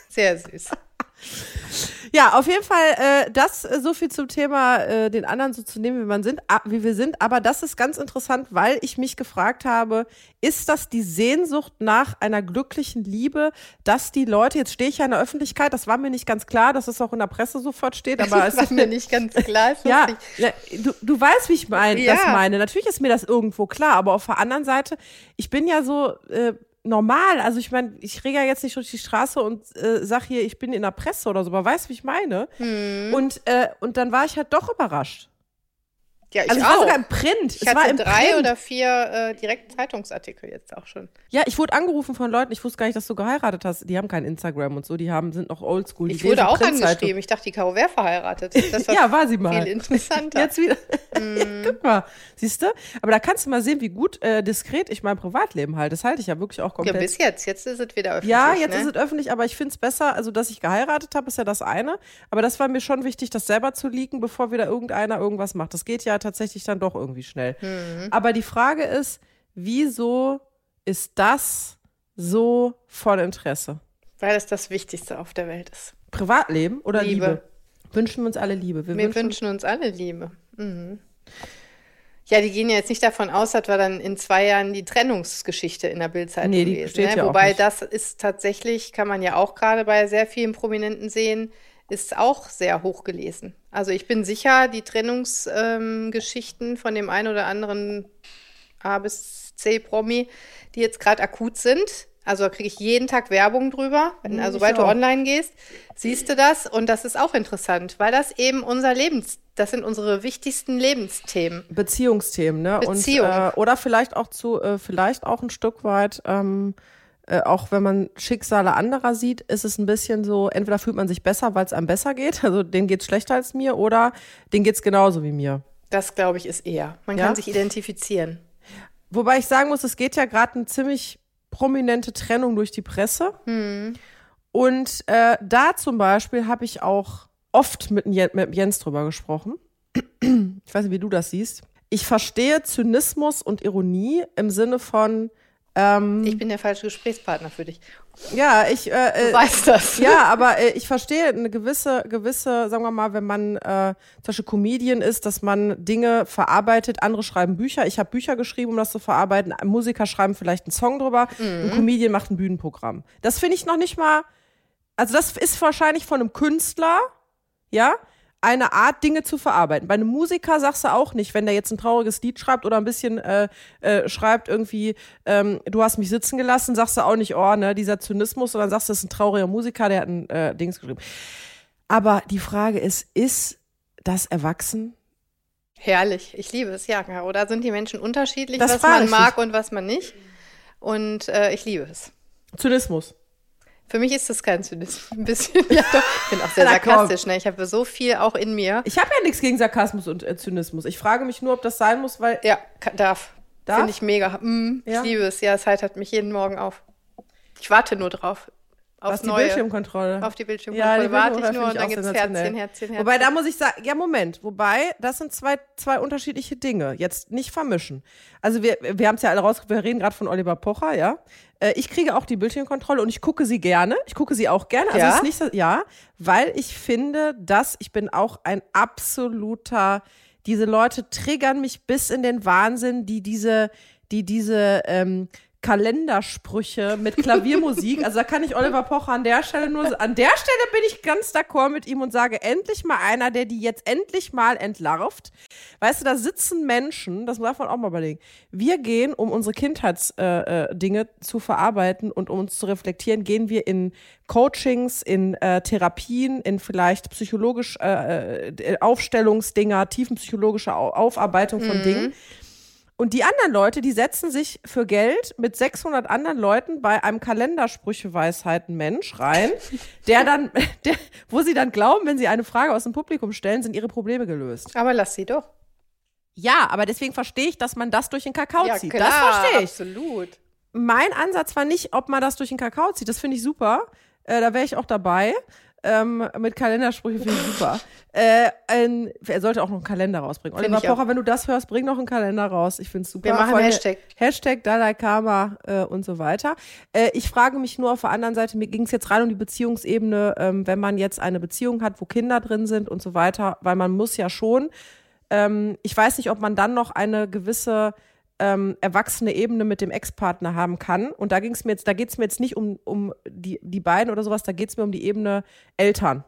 Sehr süß. Ja, auf jeden Fall, äh, das äh, so viel zum Thema, äh, den anderen so zu nehmen, wie man sind, wie wir sind. Aber das ist ganz interessant, weil ich mich gefragt habe, ist das die Sehnsucht nach einer glücklichen Liebe, dass die Leute, jetzt stehe ich ja in der Öffentlichkeit, das war mir nicht ganz klar, dass es auch in der Presse sofort steht, aber es das ist war mir nicht ganz klar. Ist ja, ja, du, du weißt, wie ich mein, Ja. das meine. Natürlich ist mir das irgendwo klar, aber auf der anderen Seite, ich bin ja so äh, normal. Also ich meine, ich rege ja jetzt nicht durch die Straße und äh, sag hier, ich bin in der Presse oder so, aber weißt, wie ich meine. Hm. Und, äh, und dann war ich halt doch überrascht. Ja, ich Also ich auch. war sogar im Print. ich es war hatte im drei Print. oder vier äh, direkt Zeitungsartikel jetzt auch schon. Ja, ich wurde angerufen von Leuten, ich wusste gar nicht, dass du geheiratet hast. Die haben kein Instagram und so, die haben, sind noch oldschool. Ich wurde auch angeschrieben. Ich dachte, die Caro wäre verheiratet. Das war Ja, war sie mal. viel interessanter. Jetzt wieder. Guck mal, siehst du? Aber da kannst du mal sehen, wie gut äh, diskret ich mein Privatleben halte. Das halte ich ja wirklich auch ja, komplett. bis jetzt. Jetzt ist es wieder öffentlich. Ja, jetzt ne? ist es öffentlich, aber ich finde es besser, also dass ich geheiratet habe, ist ja das eine. Aber das war mir schon wichtig, das selber zu leaken, bevor wieder irgendeiner irgendwas macht. Das geht ja tatsächlich dann doch irgendwie schnell. Mhm. Aber die Frage ist, wieso ist das so von Interesse? Weil es das Wichtigste auf der Welt ist. Privatleben oder Liebe? Liebe. Wünschen wir uns alle Liebe. Wir, Wir wünschen, wünschen uns alle Liebe. Mhm. Ja, die gehen ja jetzt nicht davon aus, dass wir dann in zwei Jahren die Trennungsgeschichte in der Bildzeitung Nee, die lesen. Ne? ja auch Wobei das ist tatsächlich, kann man ja auch gerade bei sehr vielen Prominenten sehen, ist auch sehr hoch gelesen. Also ich bin sicher, die Trennungsgeschichten ähm, von dem einen oder anderen A bis C Promi, die jetzt gerade akut sind. Also da kriege ich jeden Tag Werbung drüber. Wenn, Mhm, also sobald du online gehst, siehst du das und das ist auch interessant, weil das eben unser Lebens, das sind unsere wichtigsten Lebensthemen. Beziehungsthemen, ne? Beziehung. Und, äh, oder vielleicht auch zu, äh, vielleicht auch ein Stück weit, ähm, äh, auch wenn man Schicksale anderer sieht, ist es ein bisschen so, entweder fühlt man sich besser, weil es einem besser geht, also denen geht's schlechter als mir, oder denen geht's genauso wie mir. Das glaube ich ist eher. Man Ja? kann sich identifizieren. Wobei ich sagen muss, es geht ja gerade eine ziemlich prominente Trennung durch die Presse. Und äh, da zum Beispiel habe ich auch oft mit, mit Jens drüber gesprochen. Ich weiß nicht, wie du das siehst. Ich verstehe Zynismus und Ironie im Sinne von, ähm, Ich bin der falsche Gesprächspartner für dich. ja, ich, äh, Du äh, weißt das. ja, aber äh, ich verstehe eine gewisse, gewisse, sagen wir mal, wenn man äh, zum Beispiel Comedian ist, dass man Dinge verarbeitet, andere schreiben Bücher. Ich habe Bücher geschrieben, um das zu verarbeiten. Musiker schreiben vielleicht einen Song drüber. Ein Comedian macht ein Bühnenprogramm. Das finde ich noch nicht mal, also das ist wahrscheinlich von einem Künstler, ja, eine Art, Dinge zu verarbeiten. Bei einem Musiker sagst du auch nicht, wenn der jetzt ein trauriges Lied schreibt oder ein bisschen äh, äh, schreibt irgendwie, ähm, du hast mich sitzen gelassen, sagst du auch nicht, oh, ne, dieser Zynismus, sondern sagst, das ist ein trauriger Musiker, der hat ein äh, Dings geschrieben. Aber die Frage ist, ist das erwachsen? Herrlich, ich liebe es, ja, Oder sind die Menschen unterschiedlich, Das was man mag und was man nicht? Und äh, ich liebe es. Zynismus. Für mich ist das kein Zynismus. Ein bisschen, ja doch. Ich bin auch sehr sarkastisch, ne? Ich habe so viel auch in mir. Ich habe ja nichts gegen Sarkasmus und äh, Zynismus. Ich frage mich nur, ob das sein muss, weil Ja, ka- darf. Darf? Finde ich mega. Mm, Ja? Ich liebe es. Ja, es heitert mich jeden Morgen auf. Ich warte nur drauf. Aufs was die Neue. Bildschirmkontrolle. Auf die Bildschirmkontrolle Ja, die warte ich nur und dann finde ich gibt auch es Herzchen. Herzchen, Herzchen. Wobei, da muss ich sagen, ja, Moment. Wobei, das sind zwei, zwei unterschiedliche Dinge. Jetzt nicht vermischen. Also, wir, wir haben es ja alle rausgekriegt, wir reden gerade von Oliver Pocher, ja. Äh, Ich kriege auch die Bildschirmkontrolle und ich gucke sie gerne. Ich gucke sie auch gerne. Also, Ja? ist nicht so, ja, weil ich finde, dass ich bin auch ein absoluter, diese Leute triggern mich bis in den Wahnsinn, die diese, die diese, ähm, Kalendersprüche mit Klaviermusik. Also da kann ich Oliver Pocher an der Stelle nur, an der Stelle bin ich ganz d'accord mit ihm und sage, endlich mal einer, der die jetzt endlich mal entlarvt. Weißt du, da sitzen Menschen, das darf man auch mal überlegen. Wir gehen, um unsere Kindheitsdinge äh, Dinge zu verarbeiten und um uns zu reflektieren, gehen wir in Coachings, in äh, Therapien, in vielleicht psychologisch äh, äh, Aufstellungsdinger, tiefenpsychologische Au Aufarbeitung von Dingen. Und die anderen Leute, die setzen sich für Geld mit 600 anderen Leuten bei einem Kalendersprüche-Weisheiten-Mensch rein, der dann, der, wo sie dann glauben, wenn sie eine Frage aus dem Publikum stellen, sind ihre Probleme gelöst. Aber lass sie doch. Ja, aber deswegen verstehe ich, dass man das durch den Kakao ja, zieht. klar, das verstehe ich. absolut. Mein Ansatz war nicht, ob man das durch den Kakao zieht. Das finde ich super. Äh, da wäre ich auch dabei. Ähm, mit Kalendersprüche finde ich super. Äh, ein, er sollte auch noch einen Kalender rausbringen. Oliver. Pocher, wenn du das hörst, bring noch einen Kalender raus. Ich finde es super. Wir machen allem Hashtag. Hashtag Dalai Karma äh, und so weiter. Äh, ich frage mich nur auf der anderen Seite, mir ging es jetzt rein um die Beziehungsebene, ähm, wenn man jetzt eine Beziehung hat, wo Kinder drin sind und so weiter, weil man muss ja schon, ähm, ich weiß nicht, ob man dann noch eine gewisse ähm, erwachsene Ebene mit dem Ex-Partner haben kann. Und da ging es mir jetzt, da geht es mir jetzt nicht um, um die, die beiden oder sowas, da geht es mir um die Ebene Eltern.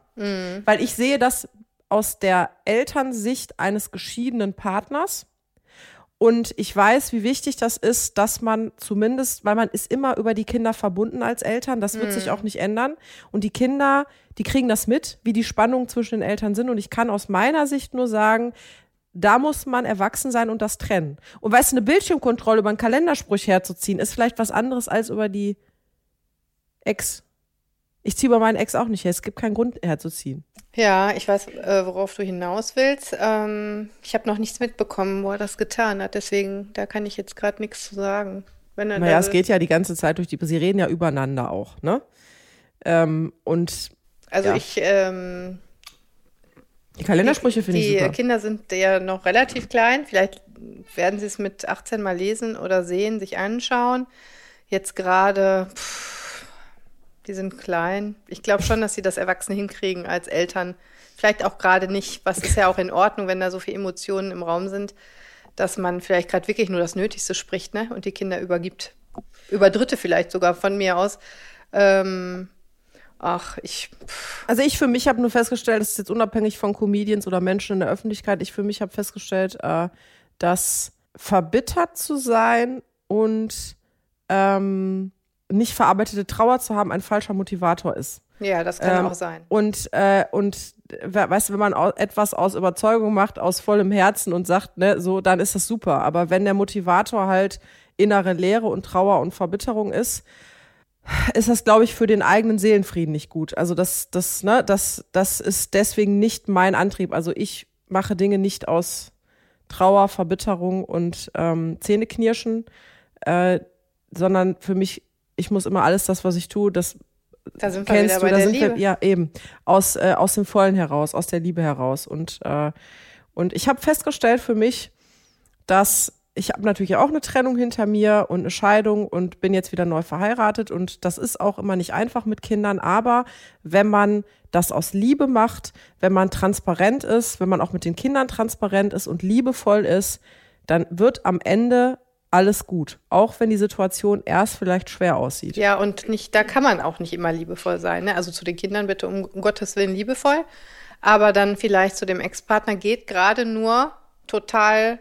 Weil ich sehe das aus der Elternsicht eines geschiedenen Partners. Und ich weiß, wie wichtig das ist, dass man zumindest, weil man ist immer über die Kinder verbunden als Eltern, das wird sich auch nicht ändern. Und die Kinder, die kriegen das mit, wie die Spannungen zwischen den Eltern sind. Und ich kann aus meiner Sicht nur sagen, da muss man erwachsen sein und das trennen. Und weißt du, eine Bildschirmkontrolle über einen Kalenderspruch herzuziehen, ist vielleicht was anderes als über die Ex. Ich ziehe über meinen Ex auch nicht her. Es gibt keinen Grund herzuziehen. Ja, ich weiß, äh, worauf du hinaus willst. Ähm, ich habe noch nichts mitbekommen, wo er das getan hat. Deswegen, da kann ich jetzt gerade nichts zu sagen. Wenn er Naja, es geht ja die ganze Zeit durch die, sie reden ja übereinander auch, ne? Ähm, und Also ja. ich, ähm, die Kalendersprüche finde ich die super. Kinder sind ja noch relativ klein. Vielleicht werden sie es mit 18 mal lesen oder sehen, sich anschauen. Jetzt gerade, pff, die sind klein. Ich glaube schon, dass sie das Erwachsene hinkriegen als Eltern. Vielleicht auch gerade nicht, was ist ja auch in Ordnung, wenn da so viele Emotionen im Raum sind, dass man vielleicht gerade wirklich nur das Nötigste spricht ne? und die Kinder übergibt. Über Dritte vielleicht sogar von mir aus. Ähm, ach, ich, pff, Also ich für mich habe nur festgestellt, das ist jetzt unabhängig von Comedians oder Menschen in der Öffentlichkeit, ich für mich habe festgestellt, äh, dass verbittert zu sein und ähm, nicht verarbeitete Trauer zu haben ein falscher Motivator ist. ja, das kann Ähm, auch sein. Und, äh, und we- weißt du, wenn man au- etwas aus Überzeugung macht, aus vollem Herzen und sagt, ne, so, dann ist das super. Aber wenn der Motivator halt innere Leere und Trauer und Verbitterung ist, ist das, glaube ich, für den eigenen Seelenfrieden nicht gut. Also das, das, ne, das, das ist deswegen nicht mein Antrieb. Also ich mache Dinge nicht aus Trauer, Verbitterung und ähm, Zähneknirschen, äh, sondern für mich, ich muss immer alles das, was ich tue, das Da sind wir kennst wieder du, bei da der sind Liebe. wir, ja eben, aus, äh, aus dem Vollen heraus, aus der Liebe heraus. Und, äh, und ich habe festgestellt für mich, dass ich habe natürlich auch eine Trennung hinter mir und eine Scheidung und bin jetzt wieder neu verheiratet und das ist auch immer nicht einfach mit Kindern, aber wenn man das aus Liebe macht, wenn man transparent ist, wenn man auch mit den Kindern transparent ist und liebevoll ist, dann wird am Ende alles gut, auch wenn die Situation erst vielleicht schwer aussieht. Ja, und nicht, da kann man auch nicht immer liebevoll sein. Ne? Also zu den Kindern bitte um, um Gottes Willen liebevoll. aber dann vielleicht zu dem Ex-Partner geht, gerade nur total,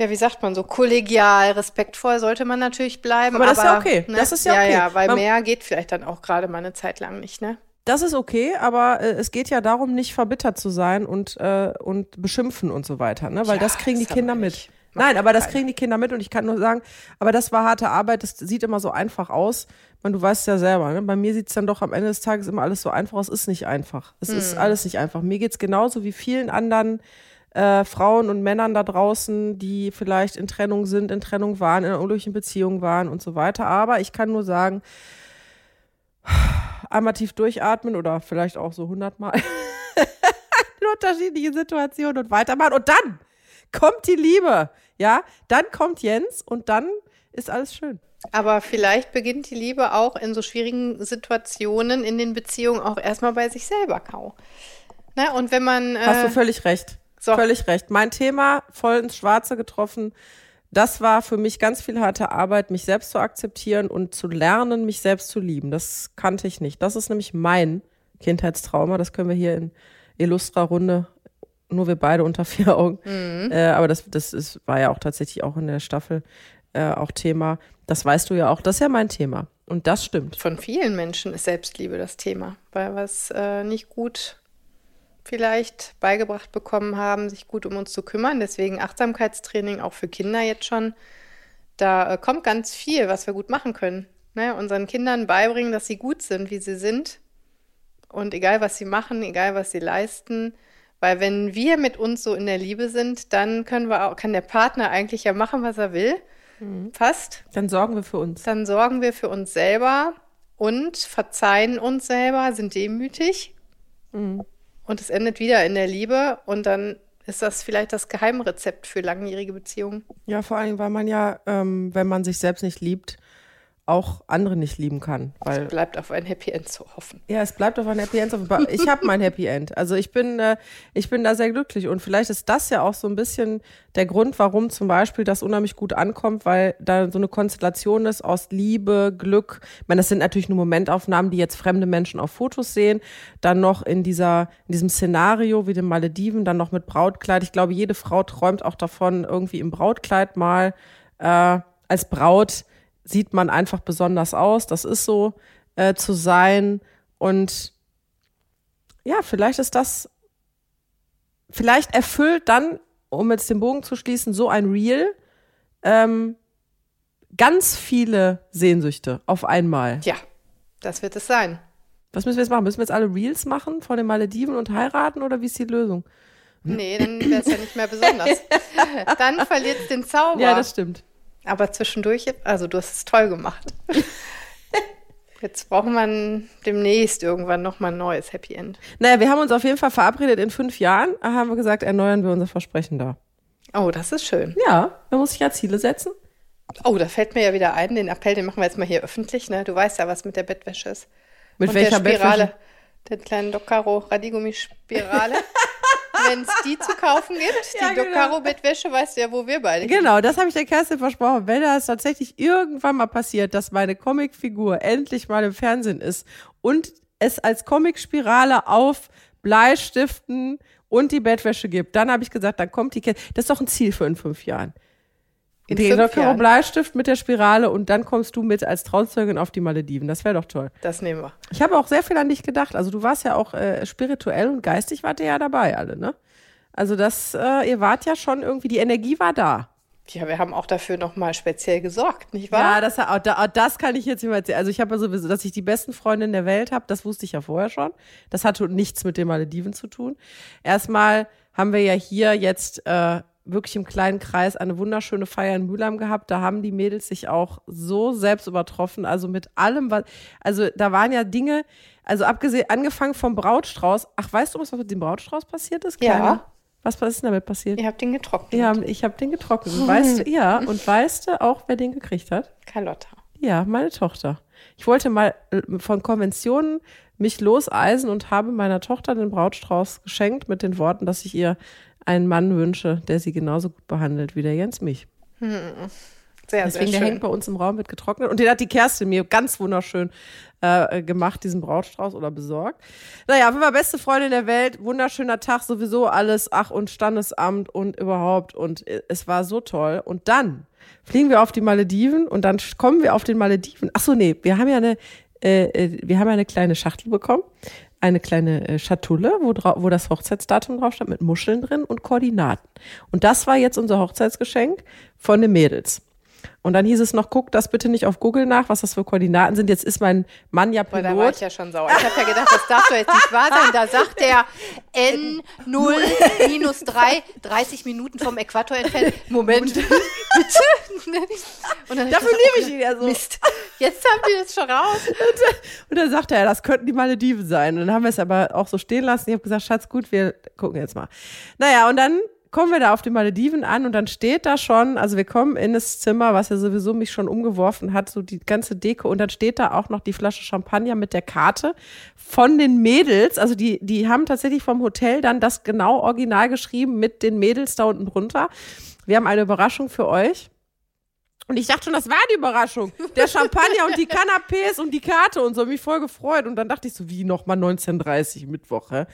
ja, wie sagt man so, kollegial, respektvoll sollte man natürlich bleiben. Aber das ist ja okay. Ne? Das ist ja okay. Ja, ja, weil Man- mehr geht vielleicht dann auch gerade mal eine Zeit lang nicht, ne? Das ist okay, aber äh, es geht ja darum, nicht verbittert zu sein und, äh, und beschimpfen und so weiter, ne? Weil Ja, das kriegen die das Kinder aber mit. Nein, aber das kriegen die Kinder mit und ich kann nur sagen, aber das war harte Arbeit, das sieht immer so einfach aus. Man, du weißt ja selber, ne? bei mir sieht es dann doch am Ende des Tages immer alles so einfach aus. Es ist nicht einfach. Es ist Hm. alles nicht einfach. Mir geht's genauso wie vielen anderen äh, Frauen und Männern da draußen, die vielleicht in Trennung sind, in Trennung waren, in einer unglücklichen Beziehung waren und so weiter. Aber ich kann nur sagen, einmal tief durchatmen oder vielleicht auch so hundertmal in unterschiedlichen Situationen und weitermachen. Und dann kommt die Liebe. Ja, dann kommt Jens und dann ist alles schön. Aber vielleicht beginnt die Liebe auch in so schwierigen Situationen in den Beziehungen auch erstmal bei sich selber, Kau. Ne? Und wenn man. Hast du Äh, völlig recht. So. Völlig recht. Mein Thema voll ins Schwarze getroffen. Das war für mich ganz viel harte Arbeit, mich selbst zu akzeptieren und zu lernen, mich selbst zu lieben. Das kannte ich nicht. Das ist nämlich mein Kindheitstrauma. Das können wir hier in Illustra Runde, nur wir beide unter vier Augen. Äh, aber das, das ist, war ja auch tatsächlich auch in der Staffel äh, auch Thema. Das weißt du ja auch. Das ist ja mein Thema. Und das stimmt. von vielen Menschen ist Selbstliebe das Thema, weil es äh, nicht gut vielleicht beigebracht bekommen haben, sich gut um uns zu kümmern. Deswegen Achtsamkeitstraining auch für Kinder jetzt schon. Da äh, kommt ganz viel, was wir gut machen können. Ne? Unseren Kindern beibringen, dass sie gut sind, wie sie sind. Und egal, was sie machen, egal, was sie leisten. Weil wenn wir mit uns so in der Liebe sind, dann können wir auch, kann der Partner eigentlich ja machen, was er will. Fast Dann sorgen wir für uns. dann sorgen wir für uns selber und verzeihen uns selber, sind demütig. Mhm. Und es endet wieder in der Liebe. Und dann ist das vielleicht das Geheimrezept für langjährige Beziehungen. Ja, vor allem, weil man ja, ähm, wenn man sich selbst nicht liebt, auch andere nicht lieben kann. Weil Bleibt auf ein Happy End zu hoffen. Ja, es bleibt auf ein Happy End. Aber Ich habe mein Happy End. Also ich bin, äh, ich bin da sehr glücklich. Und vielleicht ist das ja auch so ein bisschen der Grund, warum zum Beispiel das unheimlich gut ankommt, weil da so eine Konstellation ist aus Liebe, Glück. Ich meine, das sind natürlich nur Momentaufnahmen, die jetzt fremde Menschen auf Fotos sehen. Dann noch in dieser, in diesem Szenario wie den Malediven, dann noch mit Brautkleid. Ich glaube, jede Frau träumt auch davon, irgendwie im Brautkleid mal äh, als Braut sieht man einfach besonders aus. Das ist so äh, zu sein. Und ja, vielleicht ist das, vielleicht erfüllt dann, um jetzt den Bogen zu schließen, so ein Reel ähm, ganz viele Sehnsüchte auf einmal. Ja, das wird es sein. Was müssen wir jetzt machen? Müssen wir jetzt alle Reels machen von den Malediven und heiraten oder wie ist die Lösung? Nee, dann wäre es ja nicht mehr besonders. dann verliert es den Zauber. Ja, das stimmt. Aber zwischendurch, also du hast es toll gemacht. Jetzt braucht man demnächst irgendwann nochmal ein neues Happy End. Naja, wir haben uns auf jeden Fall verabredet, in fünf Jahren äh, haben wir gesagt, erneuern wir unser Versprechen da. Oh, das ist schön. Ja, man muss sich ja Ziele setzen. Oh, da fällt mir ja wieder ein, den Appell, den machen wir jetzt mal hier öffentlich. Ne? Du weißt ja, was mit der Bettwäsche ist. Mit Und welcher der Spirale. Bettwäsche? Der kleinen Docaro Radiergummi-Spirale. Wenn es die zu kaufen gibt, die Ja, genau. Docaro-Bettwäsche, weißt du ja, wo wir beide Genau, das habe ich der Kerstin versprochen. Wenn das tatsächlich irgendwann mal passiert, dass meine Comicfigur endlich mal im Fernsehen ist und es als Comicspirale auf Bleistiften und die Bettwäsche gibt, dann habe ich gesagt, dann kommt die Kerstin. Das ist doch ein Ziel für in fünf Jahren. In Den Jahren. Bleistift mit der Spirale und dann kommst du mit als Trauzeugin auf die Malediven. Das wäre doch toll. Das nehmen wir. Ich habe auch sehr viel an dich gedacht. Also du warst ja auch äh, spirituell und geistig wart ihr ja dabei alle, ne? Also das, äh, ihr wart ja schon irgendwie, die Energie war da. Ja, wir haben auch dafür nochmal speziell gesorgt, nicht wahr? Ja, das, da- auch das kann ich jetzt nicht mehr erzählen. Also ich habe ja sowieso, dass ich die besten Freundinnen der Welt habe, das wusste ich ja vorher schon. Das hatte nichts mit den Malediven zu tun. Erstmal haben wir ja hier jetzt äh, wirklich im kleinen Kreis eine wunderschöne Feier in Mülheim gehabt. Da haben die Mädels sich auch so selbst übertroffen. Also mit allem, was, also da waren ja Dinge, also abgesehen, angefangen vom Brautstrauß. Ach, weißt du, was mit dem Brautstrauß passiert ist? Ja. Kleiner? Was, was ist denn damit passiert? Ihr habt den getrocknet. Ja, ich habe den getrocknet. Und weißt du, ja, und weißt du auch, wer den gekriegt hat? Carlotta. Ja, meine Tochter. Ich wollte mal äh, von Konventionen mich loseisen und habe meiner Tochter den Brautstrauß geschenkt mit den Worten, dass ich ihr einen Mann wünsche, der sie genauso gut behandelt wie der Jens mich. Sehr, Deswegen, sehr der hängt bei uns im Raum, wird getrocknet. Und den hat die Kerstin mir ganz wunderschön äh, gemacht, diesen Brautstrauß oder besorgt. Naja, auf jeden Fall beste Freundin der Welt, wunderschöner Tag, sowieso alles, ach und Standesamt und überhaupt. Und äh, es war so toll. Und dann fliegen wir auf die Malediven und dann kommen wir auf den Malediven. Ach so, nee, wir haben ja eine, äh, äh, wir haben ja eine kleine Schachtel bekommen. Eine kleine äh, Schatulle, wo, wo das Hochzeitsdatum drauf stand, mit Muscheln drin und Koordinaten. Und das war jetzt unser Hochzeitsgeschenk von den Mädels. Und dann hieß es noch, guck das bitte nicht auf Google nach, was das für Koordinaten sind. Jetzt ist mein Mann ja Boah, da war ich Pilot. ja schon sauer. Ich habe ja gedacht, das darf doch jetzt nicht wahr sein. Da sagt der N0 minus 3, 30 Minuten vom Äquator entfernt. Moment, bitte. Und dann Dafür liebe ich ihn ja so. Mist, jetzt haben die das schon raus. Und dann sagte er, das könnten die Malediven sein. Und dann haben wir es aber auch so stehen lassen. Ich habe gesagt, Schatz, gut, wir gucken jetzt mal. Naja, und dann kommen wir da auf den Malediven an und dann steht da schon, also wir kommen in das Zimmer, was ja sowieso mich schon umgeworfen hat, so die ganze Deko und dann steht da auch noch die Flasche Champagner mit der Karte von den Mädels, also die, die haben tatsächlich vom Hotel dann das genau original geschrieben mit den Mädels da unten drunter. Wir haben eine Überraschung für euch. Und ich dachte schon, das war die Überraschung. Der Champagner und die Canapés und die Karte und so, mich voll gefreut. Und dann dachte ich so, wie nochmal 19.30 Mittwoch, hä?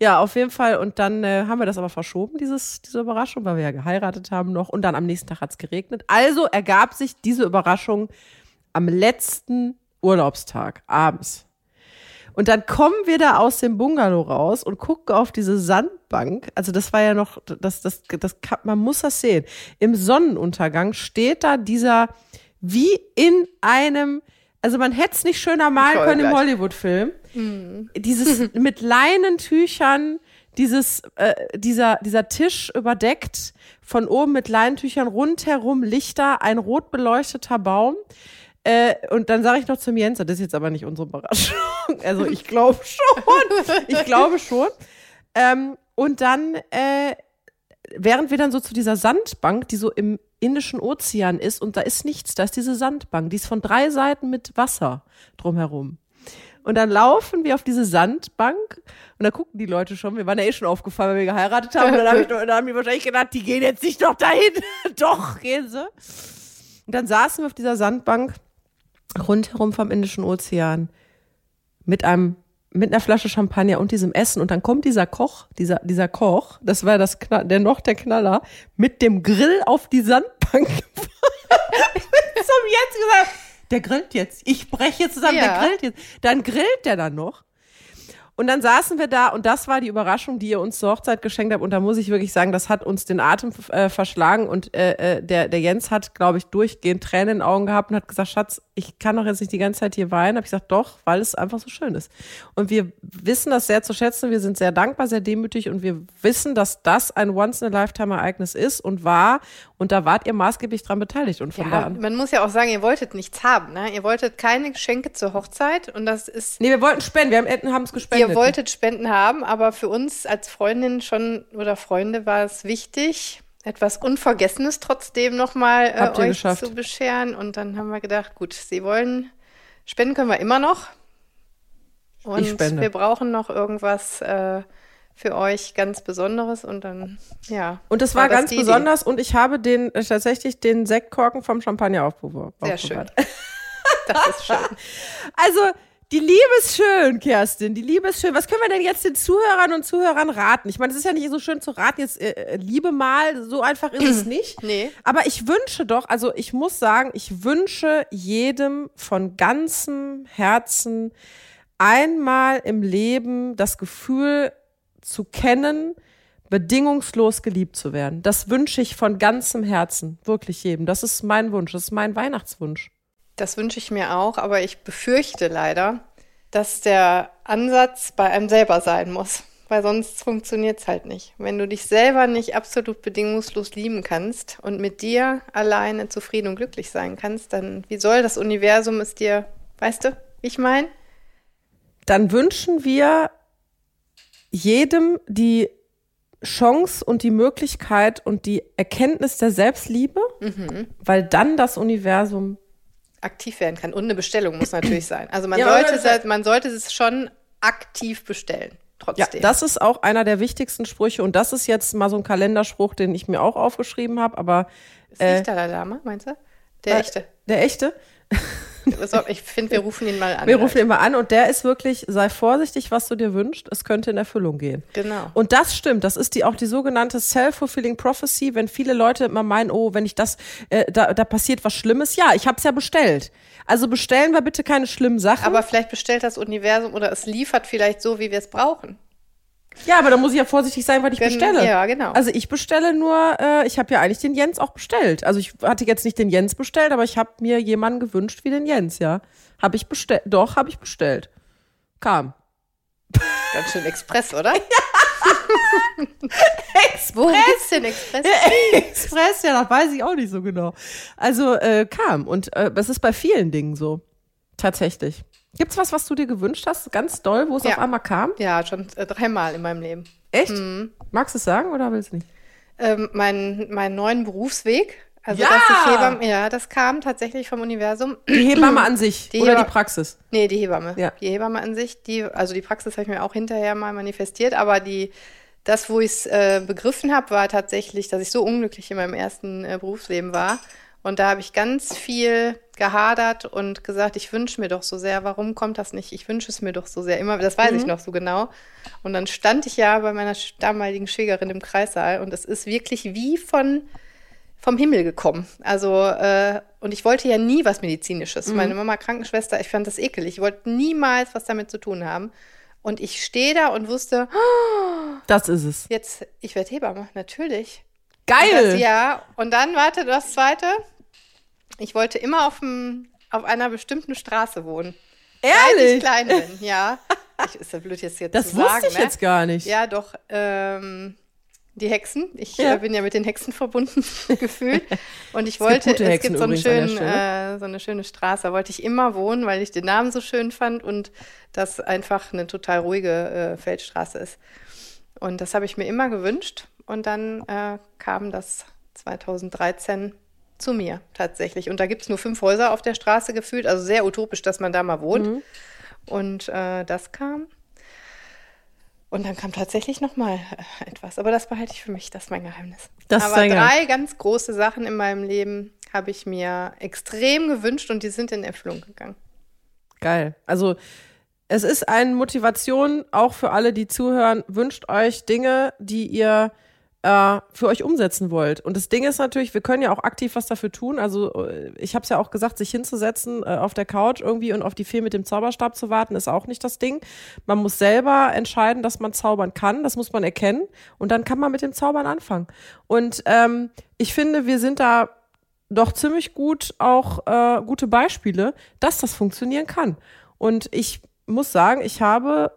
Ja, auf jeden Fall. Und dann äh, haben wir das aber verschoben, dieses, diese Überraschung, weil wir ja geheiratet haben noch. Und dann am nächsten Tag hat's geregnet. Also ergab sich diese Überraschung am letzten Urlaubstag, abends. Und dann kommen wir da aus dem Bungalow raus und gucken auf diese Sandbank. Also das war ja noch, das, das, das, kann- man muss das sehen. Im Sonnenuntergang steht da dieser, wie in einem, also man hätte es nicht schöner malen Voll können im gleich. Hollywood-Film. Dieses mit Leinentüchern, dieses, äh, dieser, dieser Tisch überdeckt, von oben mit Leinentüchern, rundherum Lichter, ein rot beleuchteter Baum. Äh, und dann sage ich noch zum Jens, das ist jetzt aber nicht unsere Überraschung. Also ich glaube schon. Ich glaube schon. Ähm, und dann, äh, während wir dann so zu dieser Sandbank, die so im Indischen Ozean ist, und da ist nichts, da ist diese Sandbank, die ist von drei Seiten mit Wasser drumherum. Und dann laufen wir auf diese Sandbank und da gucken die Leute schon, wir waren ja eh schon aufgefallen, weil wir geheiratet haben. Und dann, hab ich, dann haben die wahrscheinlich gedacht, die gehen jetzt nicht doch dahin. doch, gehen sie. Und dann saßen wir auf dieser Sandbank rundherum vom Indischen Ozean mit einem mit einer Flasche Champagner und diesem Essen und dann kommt dieser Koch, dieser dieser Koch, das war das Knall, der noch der Knaller mit dem Grill auf die Sandbank. Zum jetzt gesagt, der grillt jetzt. Ich breche jetzt zusammen, Ja. der grillt jetzt. Dann grillt der dann noch. Und dann saßen wir da und das war die Überraschung, die ihr uns zur Hochzeit geschenkt habt. Und da muss ich wirklich sagen, das hat uns den Atem äh, verschlagen. Und äh, äh, der, der Jens hat, glaube ich, durchgehend Tränen in den Augen gehabt und hat gesagt, Schatz, ich kann doch jetzt nicht die ganze Zeit hier weinen. Hab ich gesagt, doch, weil es einfach so schön ist. Und wir wissen das sehr zu schätzen. Wir sind sehr dankbar, sehr demütig und wir wissen, dass das ein Once-in-a-Lifetime-Ereignis ist und war. Und da wart ihr maßgeblich dran beteiligt. Und von da Ja, an. man muss ja auch sagen, ihr wolltet nichts haben. Ne? Ihr wolltet keine Geschenke zur Hochzeit und das ist Nee, wir wollten spenden. Wir haben haben es gespendet. Ihr wolltet Spenden haben, aber für uns als Freundin schon oder Freunde war es wichtig, etwas Unvergessenes trotzdem nochmal äh, euch geschafft. zu bescheren. Und dann haben wir gedacht, gut, Sie wollen, spenden können wir immer noch. Und Ich spende. wir brauchen noch irgendwas äh, für euch ganz Besonderes. Und dann, ja. Und das war, das ganz Idee. besonders und ich habe den äh, tatsächlich den Sektkorken vom Champagner aufbewahrt. Sehr schön. Das ist schön. Also, die Liebe ist schön, Kerstin. Die Liebe ist schön. Was können wir denn jetzt den Zuhörern und Zuhörern raten? Ich meine, es ist ja nicht so schön zu raten, jetzt äh, äh, Liebe mal, so einfach ist es nicht. Nee. Aber ich wünsche doch, also ich muss sagen, ich wünsche jedem von ganzem Herzen einmal im Leben das Gefühl zu kennen, bedingungslos geliebt zu werden. Das wünsche ich von ganzem Herzen, wirklich jedem. Das ist mein Wunsch, das ist mein Weihnachtswunsch. Das wünsche ich mir auch, aber ich befürchte leider, dass der Ansatz bei einem selber sein muss, weil sonst funktioniert es halt nicht. Wenn du dich selber nicht absolut bedingungslos lieben kannst und mit dir alleine zufrieden und glücklich sein kannst, dann wie soll das Universum es dir, weißt du, wie ich meine? Dann wünschen wir jedem die Chance und die Möglichkeit und die Erkenntnis der Selbstliebe, weil dann das Universum Aktiv werden kann. Und eine Bestellung muss natürlich sein. Also man, Ja, sollte, das- se- man sollte es schon aktiv bestellen. Ja, Trotzdem. das ist auch einer der wichtigsten Sprüche und das ist jetzt mal so ein Kalenderspruch, den ich mir auch aufgeschrieben habe, aber ist nicht Dalai Lama, meinst du? Der Äh, echte. Der echte? Ich finde, wir rufen ihn mal an. Wir rufen ihn mal an und der ist wirklich, sei vorsichtig, was du dir wünschst, es könnte in Erfüllung gehen. Genau. Und das stimmt, das ist die auch die sogenannte self-fulfilling prophecy, wenn viele Leute immer meinen, oh, wenn ich das, äh, da, da passiert was Schlimmes. Ja, ich habe es ja bestellt. Also bestellen wir bitte keine schlimmen Sachen. Aber vielleicht bestellt das Universum oder es liefert vielleicht so, wie wir es brauchen. Ja, aber da muss ich ja vorsichtig sein, was ich Gen- bestelle. ja, genau. Also ich bestelle nur, äh, ich habe ja eigentlich den Jens auch bestellt. Also ich hatte jetzt nicht den Jens bestellt, aber ich habe mir jemanden gewünscht wie den Jens, ja. Habe ich bestellt. Doch, habe ich bestellt. Kam. Ganz schön Express, oder? Wo gibt's den Express? Express, ja, das weiß ich auch nicht so genau. Also äh, kam und äh, das ist bei vielen Dingen so. Tatsächlich. Gibt's was, was du dir gewünscht hast, ganz doll, wo es Ja. auf einmal kam? Ja, schon äh, dreimal in meinem Leben. Echt? Mhm. Magst du es sagen oder willst du nicht? Ähm, mein, meinen neuen Berufsweg. Also, Ja! dass ich Hebamme, ja, das kam tatsächlich vom Universum. Die Hebamme an sich Die oder Heba- die Praxis. Nee, die Hebamme. Ja. Die Hebamme an sich, die, also die Praxis habe ich mir auch hinterher mal manifestiert, aber die, das, wo ich es äh, begriffen habe, war tatsächlich, dass ich so unglücklich in meinem ersten äh, Berufsleben war. Und da habe ich ganz viel gehadert und gesagt, ich wünsche mir doch so sehr, warum kommt das nicht? Ich wünsche es mir doch so sehr. Immer, das weiß ich noch so genau. Und dann stand ich ja bei meiner damaligen Schwägerin im Kreissaal und es ist wirklich wie von vom Himmel gekommen. Also, äh, und ich wollte ja nie was Medizinisches. Meine Mama Krankenschwester, ich fand das ekelig. Ich wollte niemals was damit zu tun haben. Und ich stehe da und wusste, Das ist es. jetzt, ich werde Hebamme, natürlich. Geil! Das, ja, und dann, warte, das Zweite. Ich wollte immer auf, dem, auf einer bestimmten Straße wohnen. Seit ich Ehrlich? klein bin, ja. Ich, ist ja blöd jetzt hier Das zu wusste sagen, ich ne? jetzt gar nicht. Ja, doch. Ähm, die Hexen. Ich Ja. äh, bin ja mit den Hexen verbunden gefühlt. Und ich Es gibt wollte, gute es gibt so, einen an schönen, äh, so eine schöne Straße. Da wollte ich immer wohnen, weil ich den Namen so schön fand und das einfach eine total ruhige äh, Feldstraße ist. Und das habe ich mir immer gewünscht. Und dann äh, kam das 2013 zu mir tatsächlich. Und da gibt es nur fünf Häuser auf der Straße gefühlt, also sehr utopisch, dass man da mal wohnt. Mhm. Und äh, das kam. Und dann kam tatsächlich noch mal äh, etwas. Aber das behalte ich für mich, das ist mein Geheimnis. Das Aber drei ganz große Sachen in meinem Leben habe ich mir extrem gewünscht und die sind in Erfüllung gegangen. Geil. Also es ist eine Motivation auch für alle, die zuhören. Wünscht euch Dinge, die ihr äh, für euch umsetzen wollt. Und das Ding ist natürlich, wir können ja auch aktiv was dafür tun. Also äh, ich habe es ja auch gesagt, sich hinzusetzen äh, auf der Couch irgendwie und auf die Fee mit dem Zauberstab zu warten, ist auch nicht das Ding. Man muss selber entscheiden, dass man zaubern kann. Das muss man erkennen. Und dann kann man mit dem Zaubern anfangen. Und ähm, ich finde, wir sind da doch ziemlich gut auch äh, gute Beispiele, dass das funktionieren kann. Und ich muss sagen, ich habe,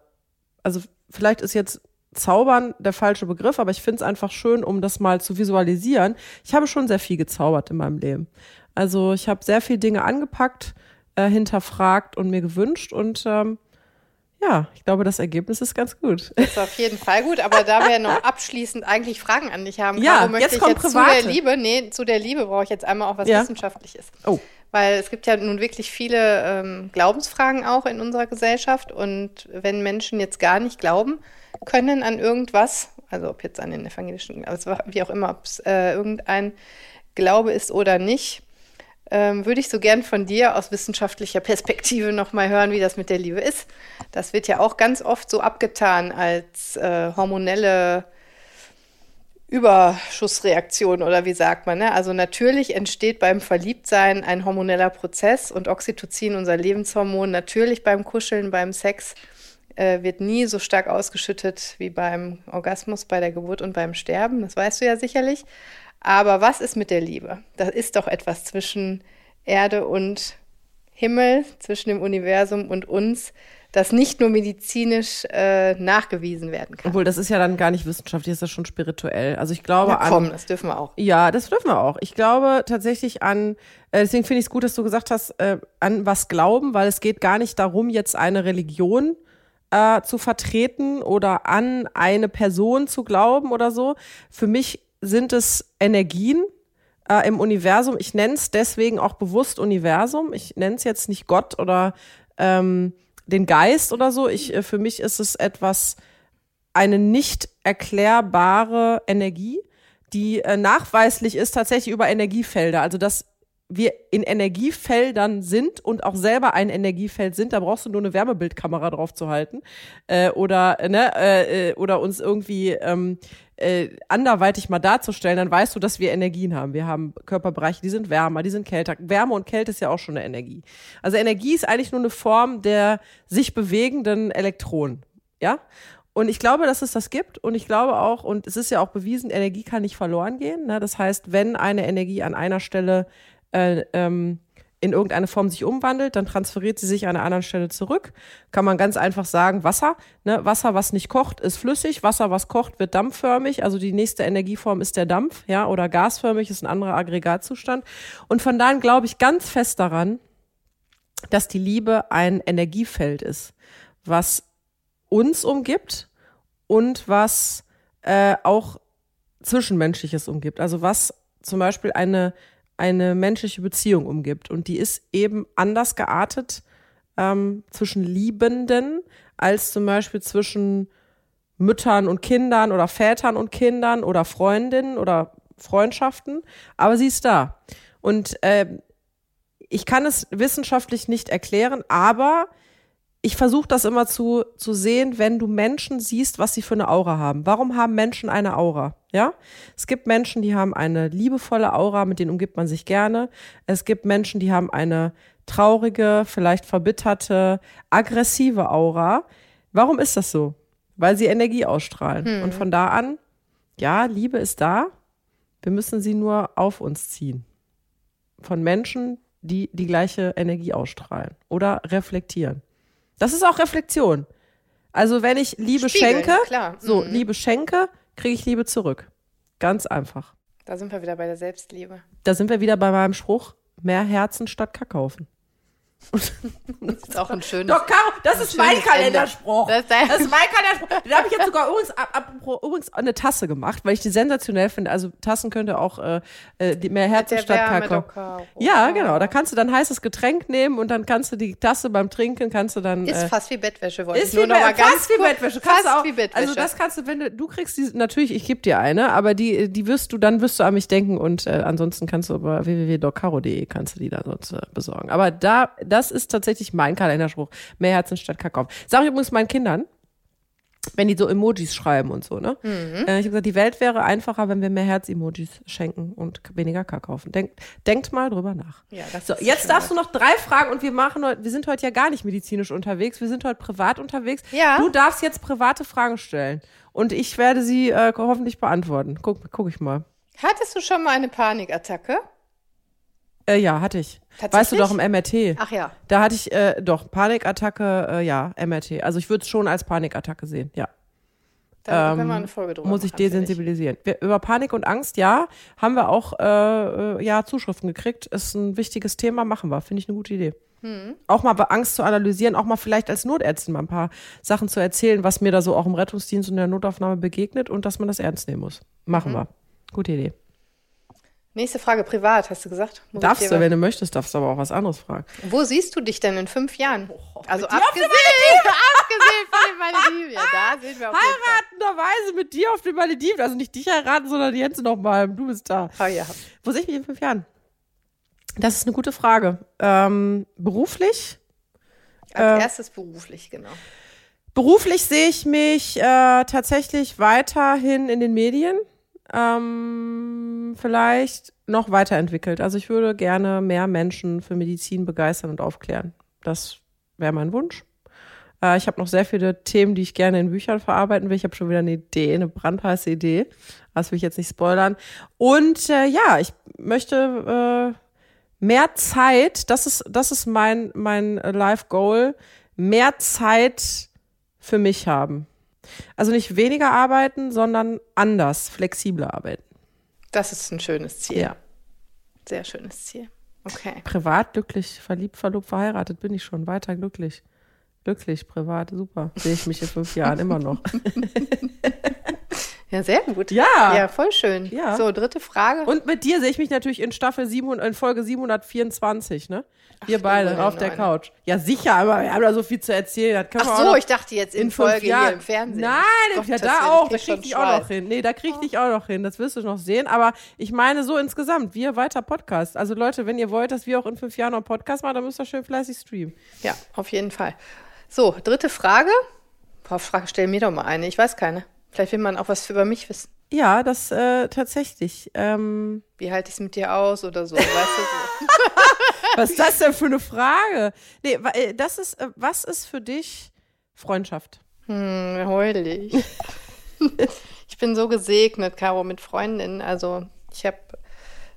also vielleicht ist jetzt Zaubern der falsche Begriff, aber ich finde es einfach schön, um das mal zu visualisieren. Ich habe schon sehr viel gezaubert in meinem Leben. Also ich habe sehr viele Dinge angepackt, äh, hinterfragt und mir gewünscht und ähm, ja, ich glaube, das Ergebnis ist ganz gut. Das ist auf jeden Fall gut, aber da wir noch abschließend eigentlich Fragen an dich haben, Ja, Caro, möchte jetzt ich jetzt zu Private. der Liebe, nee, zu der Liebe brauche ich jetzt einmal auch was Ja. Wissenschaftliches. Oh. Weil es gibt ja nun wirklich viele ähm, Glaubensfragen auch in unserer Gesellschaft und wenn Menschen jetzt gar nicht glauben können an irgendwas, also ob jetzt an den evangelischen, also wie auch immer, ob es äh, irgendein Glaube ist oder nicht, ähm, würde ich so gern von dir aus wissenschaftlicher Perspektive nochmal hören, wie das mit der Liebe ist. Das wird ja auch ganz oft so abgetan als äh, hormonelle Überschussreaktion oder wie sagt man. Ne? Also natürlich entsteht beim Verliebtsein ein hormoneller Prozess und Oxytocin, unser Lebenshormon, natürlich beim Kuscheln, beim Sex äh, wird nie so stark ausgeschüttet wie beim Orgasmus, bei der Geburt und beim Sterben. Das weißt du ja sicherlich. Aber was ist mit der Liebe? Da ist doch etwas zwischen Erde und Himmel, zwischen dem Universum und uns, das nicht nur medizinisch äh, nachgewiesen werden kann. Obwohl, das ist ja dann gar nicht wissenschaftlich, das ist ja schon spirituell. Also ich glaube Na an. komm, das dürfen wir auch. Ja, das dürfen wir auch. Ich glaube tatsächlich an, äh, deswegen finde ich es gut, dass du gesagt hast, äh, an was glauben, weil es geht gar nicht darum, jetzt eine Religion äh, zu vertreten oder an eine Person zu glauben oder so. Für mich sind es Energien äh, im Universum. Ich nenne es deswegen auch bewusst Universum. Ich nenne es jetzt nicht Gott oder ähm, den Geist oder so. Ich, äh, für mich ist es etwas, eine nicht erklärbare Energie, die äh, nachweislich ist tatsächlich über Energiefelder. Also das wir in Energiefeldern sind und auch selber ein Energiefeld sind, da brauchst du nur eine Wärmebildkamera drauf zu halten äh, oder ne äh, äh, oder uns irgendwie ähm, äh, anderweitig mal darzustellen, dann weißt du, dass wir Energien haben. Wir haben Körperbereiche, die sind wärmer, die sind kälter. Wärme und Kälte ist ja auch schon eine Energie. Also Energie ist eigentlich nur eine Form der sich bewegenden Elektronen, ja. Und ich glaube, dass es das gibt. Und ich glaube auch, und es ist ja auch bewiesen, Energie kann nicht verloren gehen. Ne? Das heißt, wenn eine Energie an einer Stelle äh, ähm, in irgendeine Form sich umwandelt, dann transferiert sie sich an einer anderen Stelle zurück. Kann man ganz einfach sagen, Wasser. Ne? Wasser, was nicht kocht, ist flüssig. Wasser, was kocht, wird dampfförmig. Also die nächste Energieform ist der Dampf, ja, oder gasförmig ist ein anderer Aggregatzustand. Und von daher glaube ich ganz fest daran, dass die Liebe ein Energiefeld ist, was uns umgibt und was äh, auch Zwischenmenschliches umgibt. Also was zum Beispiel eine eine menschliche Beziehung umgibt. Und die ist eben anders geartet ähm, zwischen Liebenden als zum Beispiel zwischen Müttern und Kindern oder Vätern und Kindern oder Freundinnen oder Freundschaften. Aber sie ist da. Und äh, ich kann es wissenschaftlich nicht erklären, aber ich versuche das immer zu, zu sehen, wenn du Menschen siehst, was sie für eine Aura haben. Warum haben Menschen eine Aura? Ja, es gibt Menschen, die haben eine liebevolle Aura, mit denen umgibt man sich gerne. Es gibt Menschen, die haben eine traurige, vielleicht verbitterte, aggressive Aura. Warum ist das so? Weil sie Energie ausstrahlen. Hm. Und von da an, ja, Liebe ist da. Wir müssen sie nur auf uns ziehen. Von Menschen, die die gleiche Energie ausstrahlen oder reflektieren. Das ist auch Reflexion. Also wenn ich Liebe Spiegeln, schenke, klar. so mhm. Liebe schenke, kriege ich Liebe zurück. Ganz einfach. Da sind wir wieder bei der Selbstliebe. Da sind wir wieder bei meinem Spruch, mehr Herzen statt Kackhaufen. Das ist auch ein schönes. Doch, Caro, das ist mein Kalenderspruch. Das, das, ist mein Kalenderspruch. Den habe ich jetzt sogar übrigens, apropos, übrigens eine Tasse gemacht, weil ich die sensationell finde. Also Tassen könnte auch äh, äh mehr Herzen statt Kakao. Ja, genau. Da kannst du dann heißes Getränk nehmen und dann kannst du die Tasse beim Trinken kannst du dann. Ist äh, fast wie Bettwäsche, wollte ist ich nur noch mal ganz Fast wie Bettwäsche. Kannst fast auch, wie Bettwäsche. Also das kannst du, wenn du, du kriegst die, natürlich, ich gebe dir eine, aber die, die wirst du, dann wirst du an mich denken und äh, ansonsten kannst du über www.docaro.de kannst du die da sonst äh, besorgen. Aber da, das ist tatsächlich mein Kalenderspruch. Mehr Herzen statt Kakao. Sag ich übrigens meinen Kindern, wenn die so Emojis schreiben und so, ne? Mhm. Äh, ich habe gesagt, die Welt wäre einfacher, wenn wir mehr Herz-Emojis schenken und weniger kaufen. Denk, denkt mal drüber nach. Ja, so, jetzt darfst du noch drei Fragen und wir machen heute, wir sind heute ja gar nicht medizinisch unterwegs, wir sind heute privat unterwegs. Ja. Du darfst jetzt private Fragen stellen und ich werde sie äh, hoffentlich beantworten. Guck, guck ich mal. Hattest du schon mal eine Panikattacke? Äh, ja, hatte ich. Weißt du doch im MRT. Ach ja. Da hatte ich äh, doch Panikattacke, äh, ja, MRT. Also ich würde es schon als Panikattacke sehen, ja. Da ähm, können wir eine Folge drüber Muss ich desensibilisieren. Wir, über Panik und Angst, ja, haben wir auch äh, äh, ja, Zuschriften gekriegt. Ist ein wichtiges Thema, machen wir. Finde ich eine gute Idee. Hm. Auch mal bei Angst zu analysieren, auch mal vielleicht als Notärztin mal ein paar Sachen zu erzählen, was mir da so auch im Rettungsdienst und in der Notaufnahme begegnet und dass man das ernst nehmen muss. Machen mhm. wir. Gute Idee. Nächste Frage, privat, hast du gesagt? Muss darfst du, wenn du möchtest, darfst du aber auch was anderes fragen. Wo siehst du dich denn in fünf Jahren? Oh, also abgesehen, abgesehen von den Malediven. Ja, da sehen wir auf Heiratenderweise mit dir auf den Malediven. Also nicht dich heiraten, sondern die Jens nochmal. Du bist da. Oh, ja. Wo sehe ich mich in fünf Jahren? Das ist eine gute Frage. Ähm, beruflich? Als äh, erstes beruflich, genau. Beruflich sehe ich mich äh, tatsächlich weiterhin in den Medien ähm, vielleicht noch weiterentwickelt. Also ich würde gerne mehr Menschen für Medizin begeistern und aufklären. Das wäre mein Wunsch. Äh, ich habe noch sehr viele Themen, die ich gerne in Büchern verarbeiten will. Ich habe schon wieder eine Idee, eine brandheiße Idee. Das will ich jetzt nicht spoilern. Und äh, ja, ich möchte äh, mehr Zeit, das ist, das ist mein, mein Life Goal, mehr Zeit für mich haben. Also nicht weniger arbeiten, sondern anders, flexibler arbeiten. Das ist ein schönes Ziel. Ja. Sehr schönes Ziel. Okay. Privat glücklich, verliebt, verlobt, verheiratet bin ich schon. Weiter glücklich. Glücklich, privat, super. Sehe ich mich in fünf Jahren immer noch. Ja, sehr gut. Ja. Ja, voll schön. Ja. So, dritte Frage. Und mit dir sehe ich mich natürlich in Staffel 7, in Folge 724, ne? Wir Ach, beide auf der. Couch. Ja, sicher, aber wir haben da so viel zu erzählen. Das Ach so, ich dachte jetzt in, in Folge Jahren. hier im Fernsehen. Nein, Gottes ja, da auch. Da krieg ich auch noch hin. Nee, da krieg ich auch noch hin. Das wirst du noch sehen. Aber ich meine so insgesamt, wir weiter Podcast. Also Leute, wenn ihr wollt, dass wir auch in fünf Jahren noch einen Podcast machen, dann müsst ihr schön fleißig streamen. Ja, auf jeden Fall. So, dritte Frage. Boah, Frage, stell mir doch mal eine. Ich weiß keine. Vielleicht will man auch was über mich wissen. Ja, das äh, tatsächlich. Ähm, Wie halte ich es mit dir aus oder so, weißt du? So. was ist das denn für eine Frage? Nee, äh, das ist, äh, was ist für dich Freundschaft? Hm, heulig. ich bin so gesegnet, Caro, mit Freundinnen. Also ich habe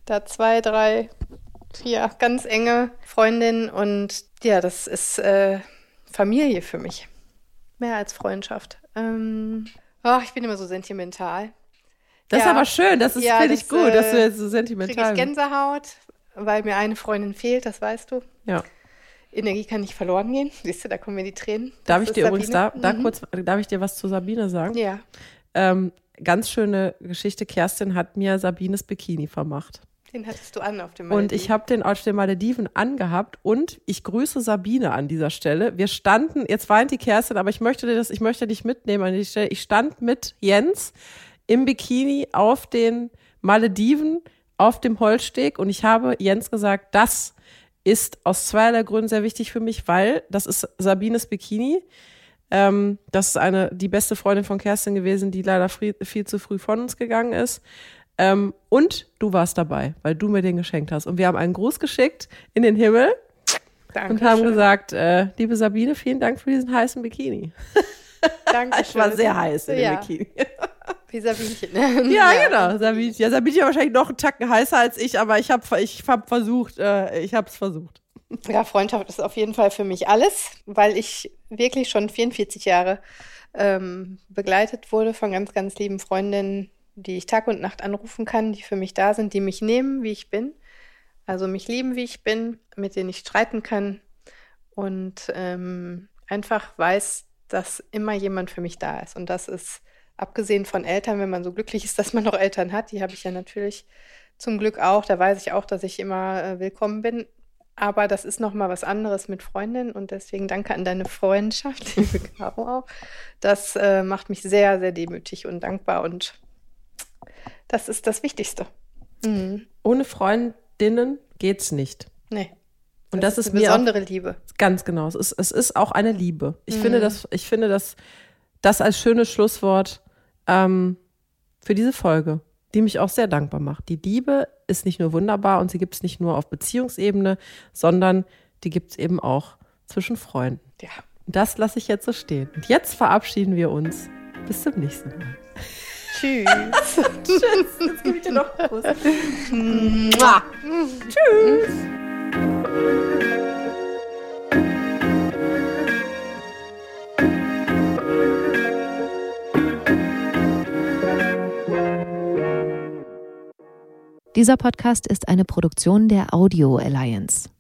da zwei, drei, vier ganz enge Freundinnen und ja, das ist äh, Familie für mich. Mehr als Freundschaft. Ähm, oh, ich bin immer so sentimental. Das ist Ja. aber schön, das ist, Ja, finde ich gut, dass du äh, jetzt so sentimental ich bist. Gänsehaut, weil mir eine Freundin fehlt, das weißt du. Ja. Energie kann nicht verloren gehen. Siehst du, da kommen mir die Tränen. Darf Das ich ist dir übrigens da, Sabine. da Mhm. kurz, darf ich dir was zu Sabine sagen? Ja. Ähm, ganz schöne Geschichte. Kerstin hat mir Sabines Bikini vermacht. Den hattest du an auf dem Und ich habe den auf den Malediven angehabt und ich grüße Sabine an dieser Stelle. Wir standen, jetzt weint die Kerstin, aber ich möchte dir das, ich möchte dich mitnehmen an die Stelle. Ich stand mit Jens im Bikini auf den Malediven auf dem Holzsteg und ich habe Jens gesagt, das ist aus zweierlei Gründen sehr wichtig für mich, weil das ist Sabines Bikini. Ähm, das ist eine, die beste Freundin von Kerstin gewesen, die leider früh, viel zu früh von uns gegangen ist. Ähm, und du warst dabei, weil du mir den geschenkt hast. Und wir haben einen Gruß geschickt in den Himmel Danke und haben gesagt, äh, liebe Sabine, vielen Dank für diesen heißen Bikini. Danke Ich war sehr heiß in ja. dem Bikini. Wie Sabinchen. Ja, genau. Sabine, ja, Sabine ja wahrscheinlich noch einen Tacken heißer als ich, aber ich habe ich hab versucht, äh, ich habe es versucht. Ja, Freundschaft ist auf jeden Fall für mich alles, weil ich wirklich schon 44 Jahre ähm, begleitet wurde von ganz, ganz lieben Freundinnen, die ich Tag und Nacht anrufen kann, die für mich da sind, die mich nehmen, wie ich bin. Also mich lieben, wie ich bin, mit denen ich streiten kann und ähm, einfach weiß, dass immer jemand für mich da ist. Und das ist abgesehen von Eltern, wenn man so glücklich ist, dass man noch Eltern hat, die habe ich ja natürlich zum Glück auch. Da weiß ich auch, dass ich immer äh, willkommen bin. Aber das ist noch mal was anderes mit Freundinnen und deswegen danke an deine Freundschaft, liebe Caro auch. Das äh, macht mich sehr, sehr demütig und dankbar und das ist das Wichtigste. Mhm. Ohne Freundinnen geht's nicht. Nee. Und das, ist eine mir auch, besondere Liebe. ganz genau. Es ist, es ist auch eine Liebe. Ich Mhm. finde das, ich finde das, das als schönes Schlusswort ähm, für diese Folge, die mich auch sehr dankbar macht. Die Liebe ist nicht nur wunderbar und sie gibt es nicht nur auf Beziehungsebene, sondern die gibt es eben auch zwischen Freunden. Ja. Und das lasse ich jetzt so stehen. Und jetzt verabschieden wir uns. Bis zum nächsten Mal. Tschüss. Tschüss. Jetzt gebe ich dir noch einen Kuss. Mua. Dieser Podcast ist eine Produktion der Audio Alliance.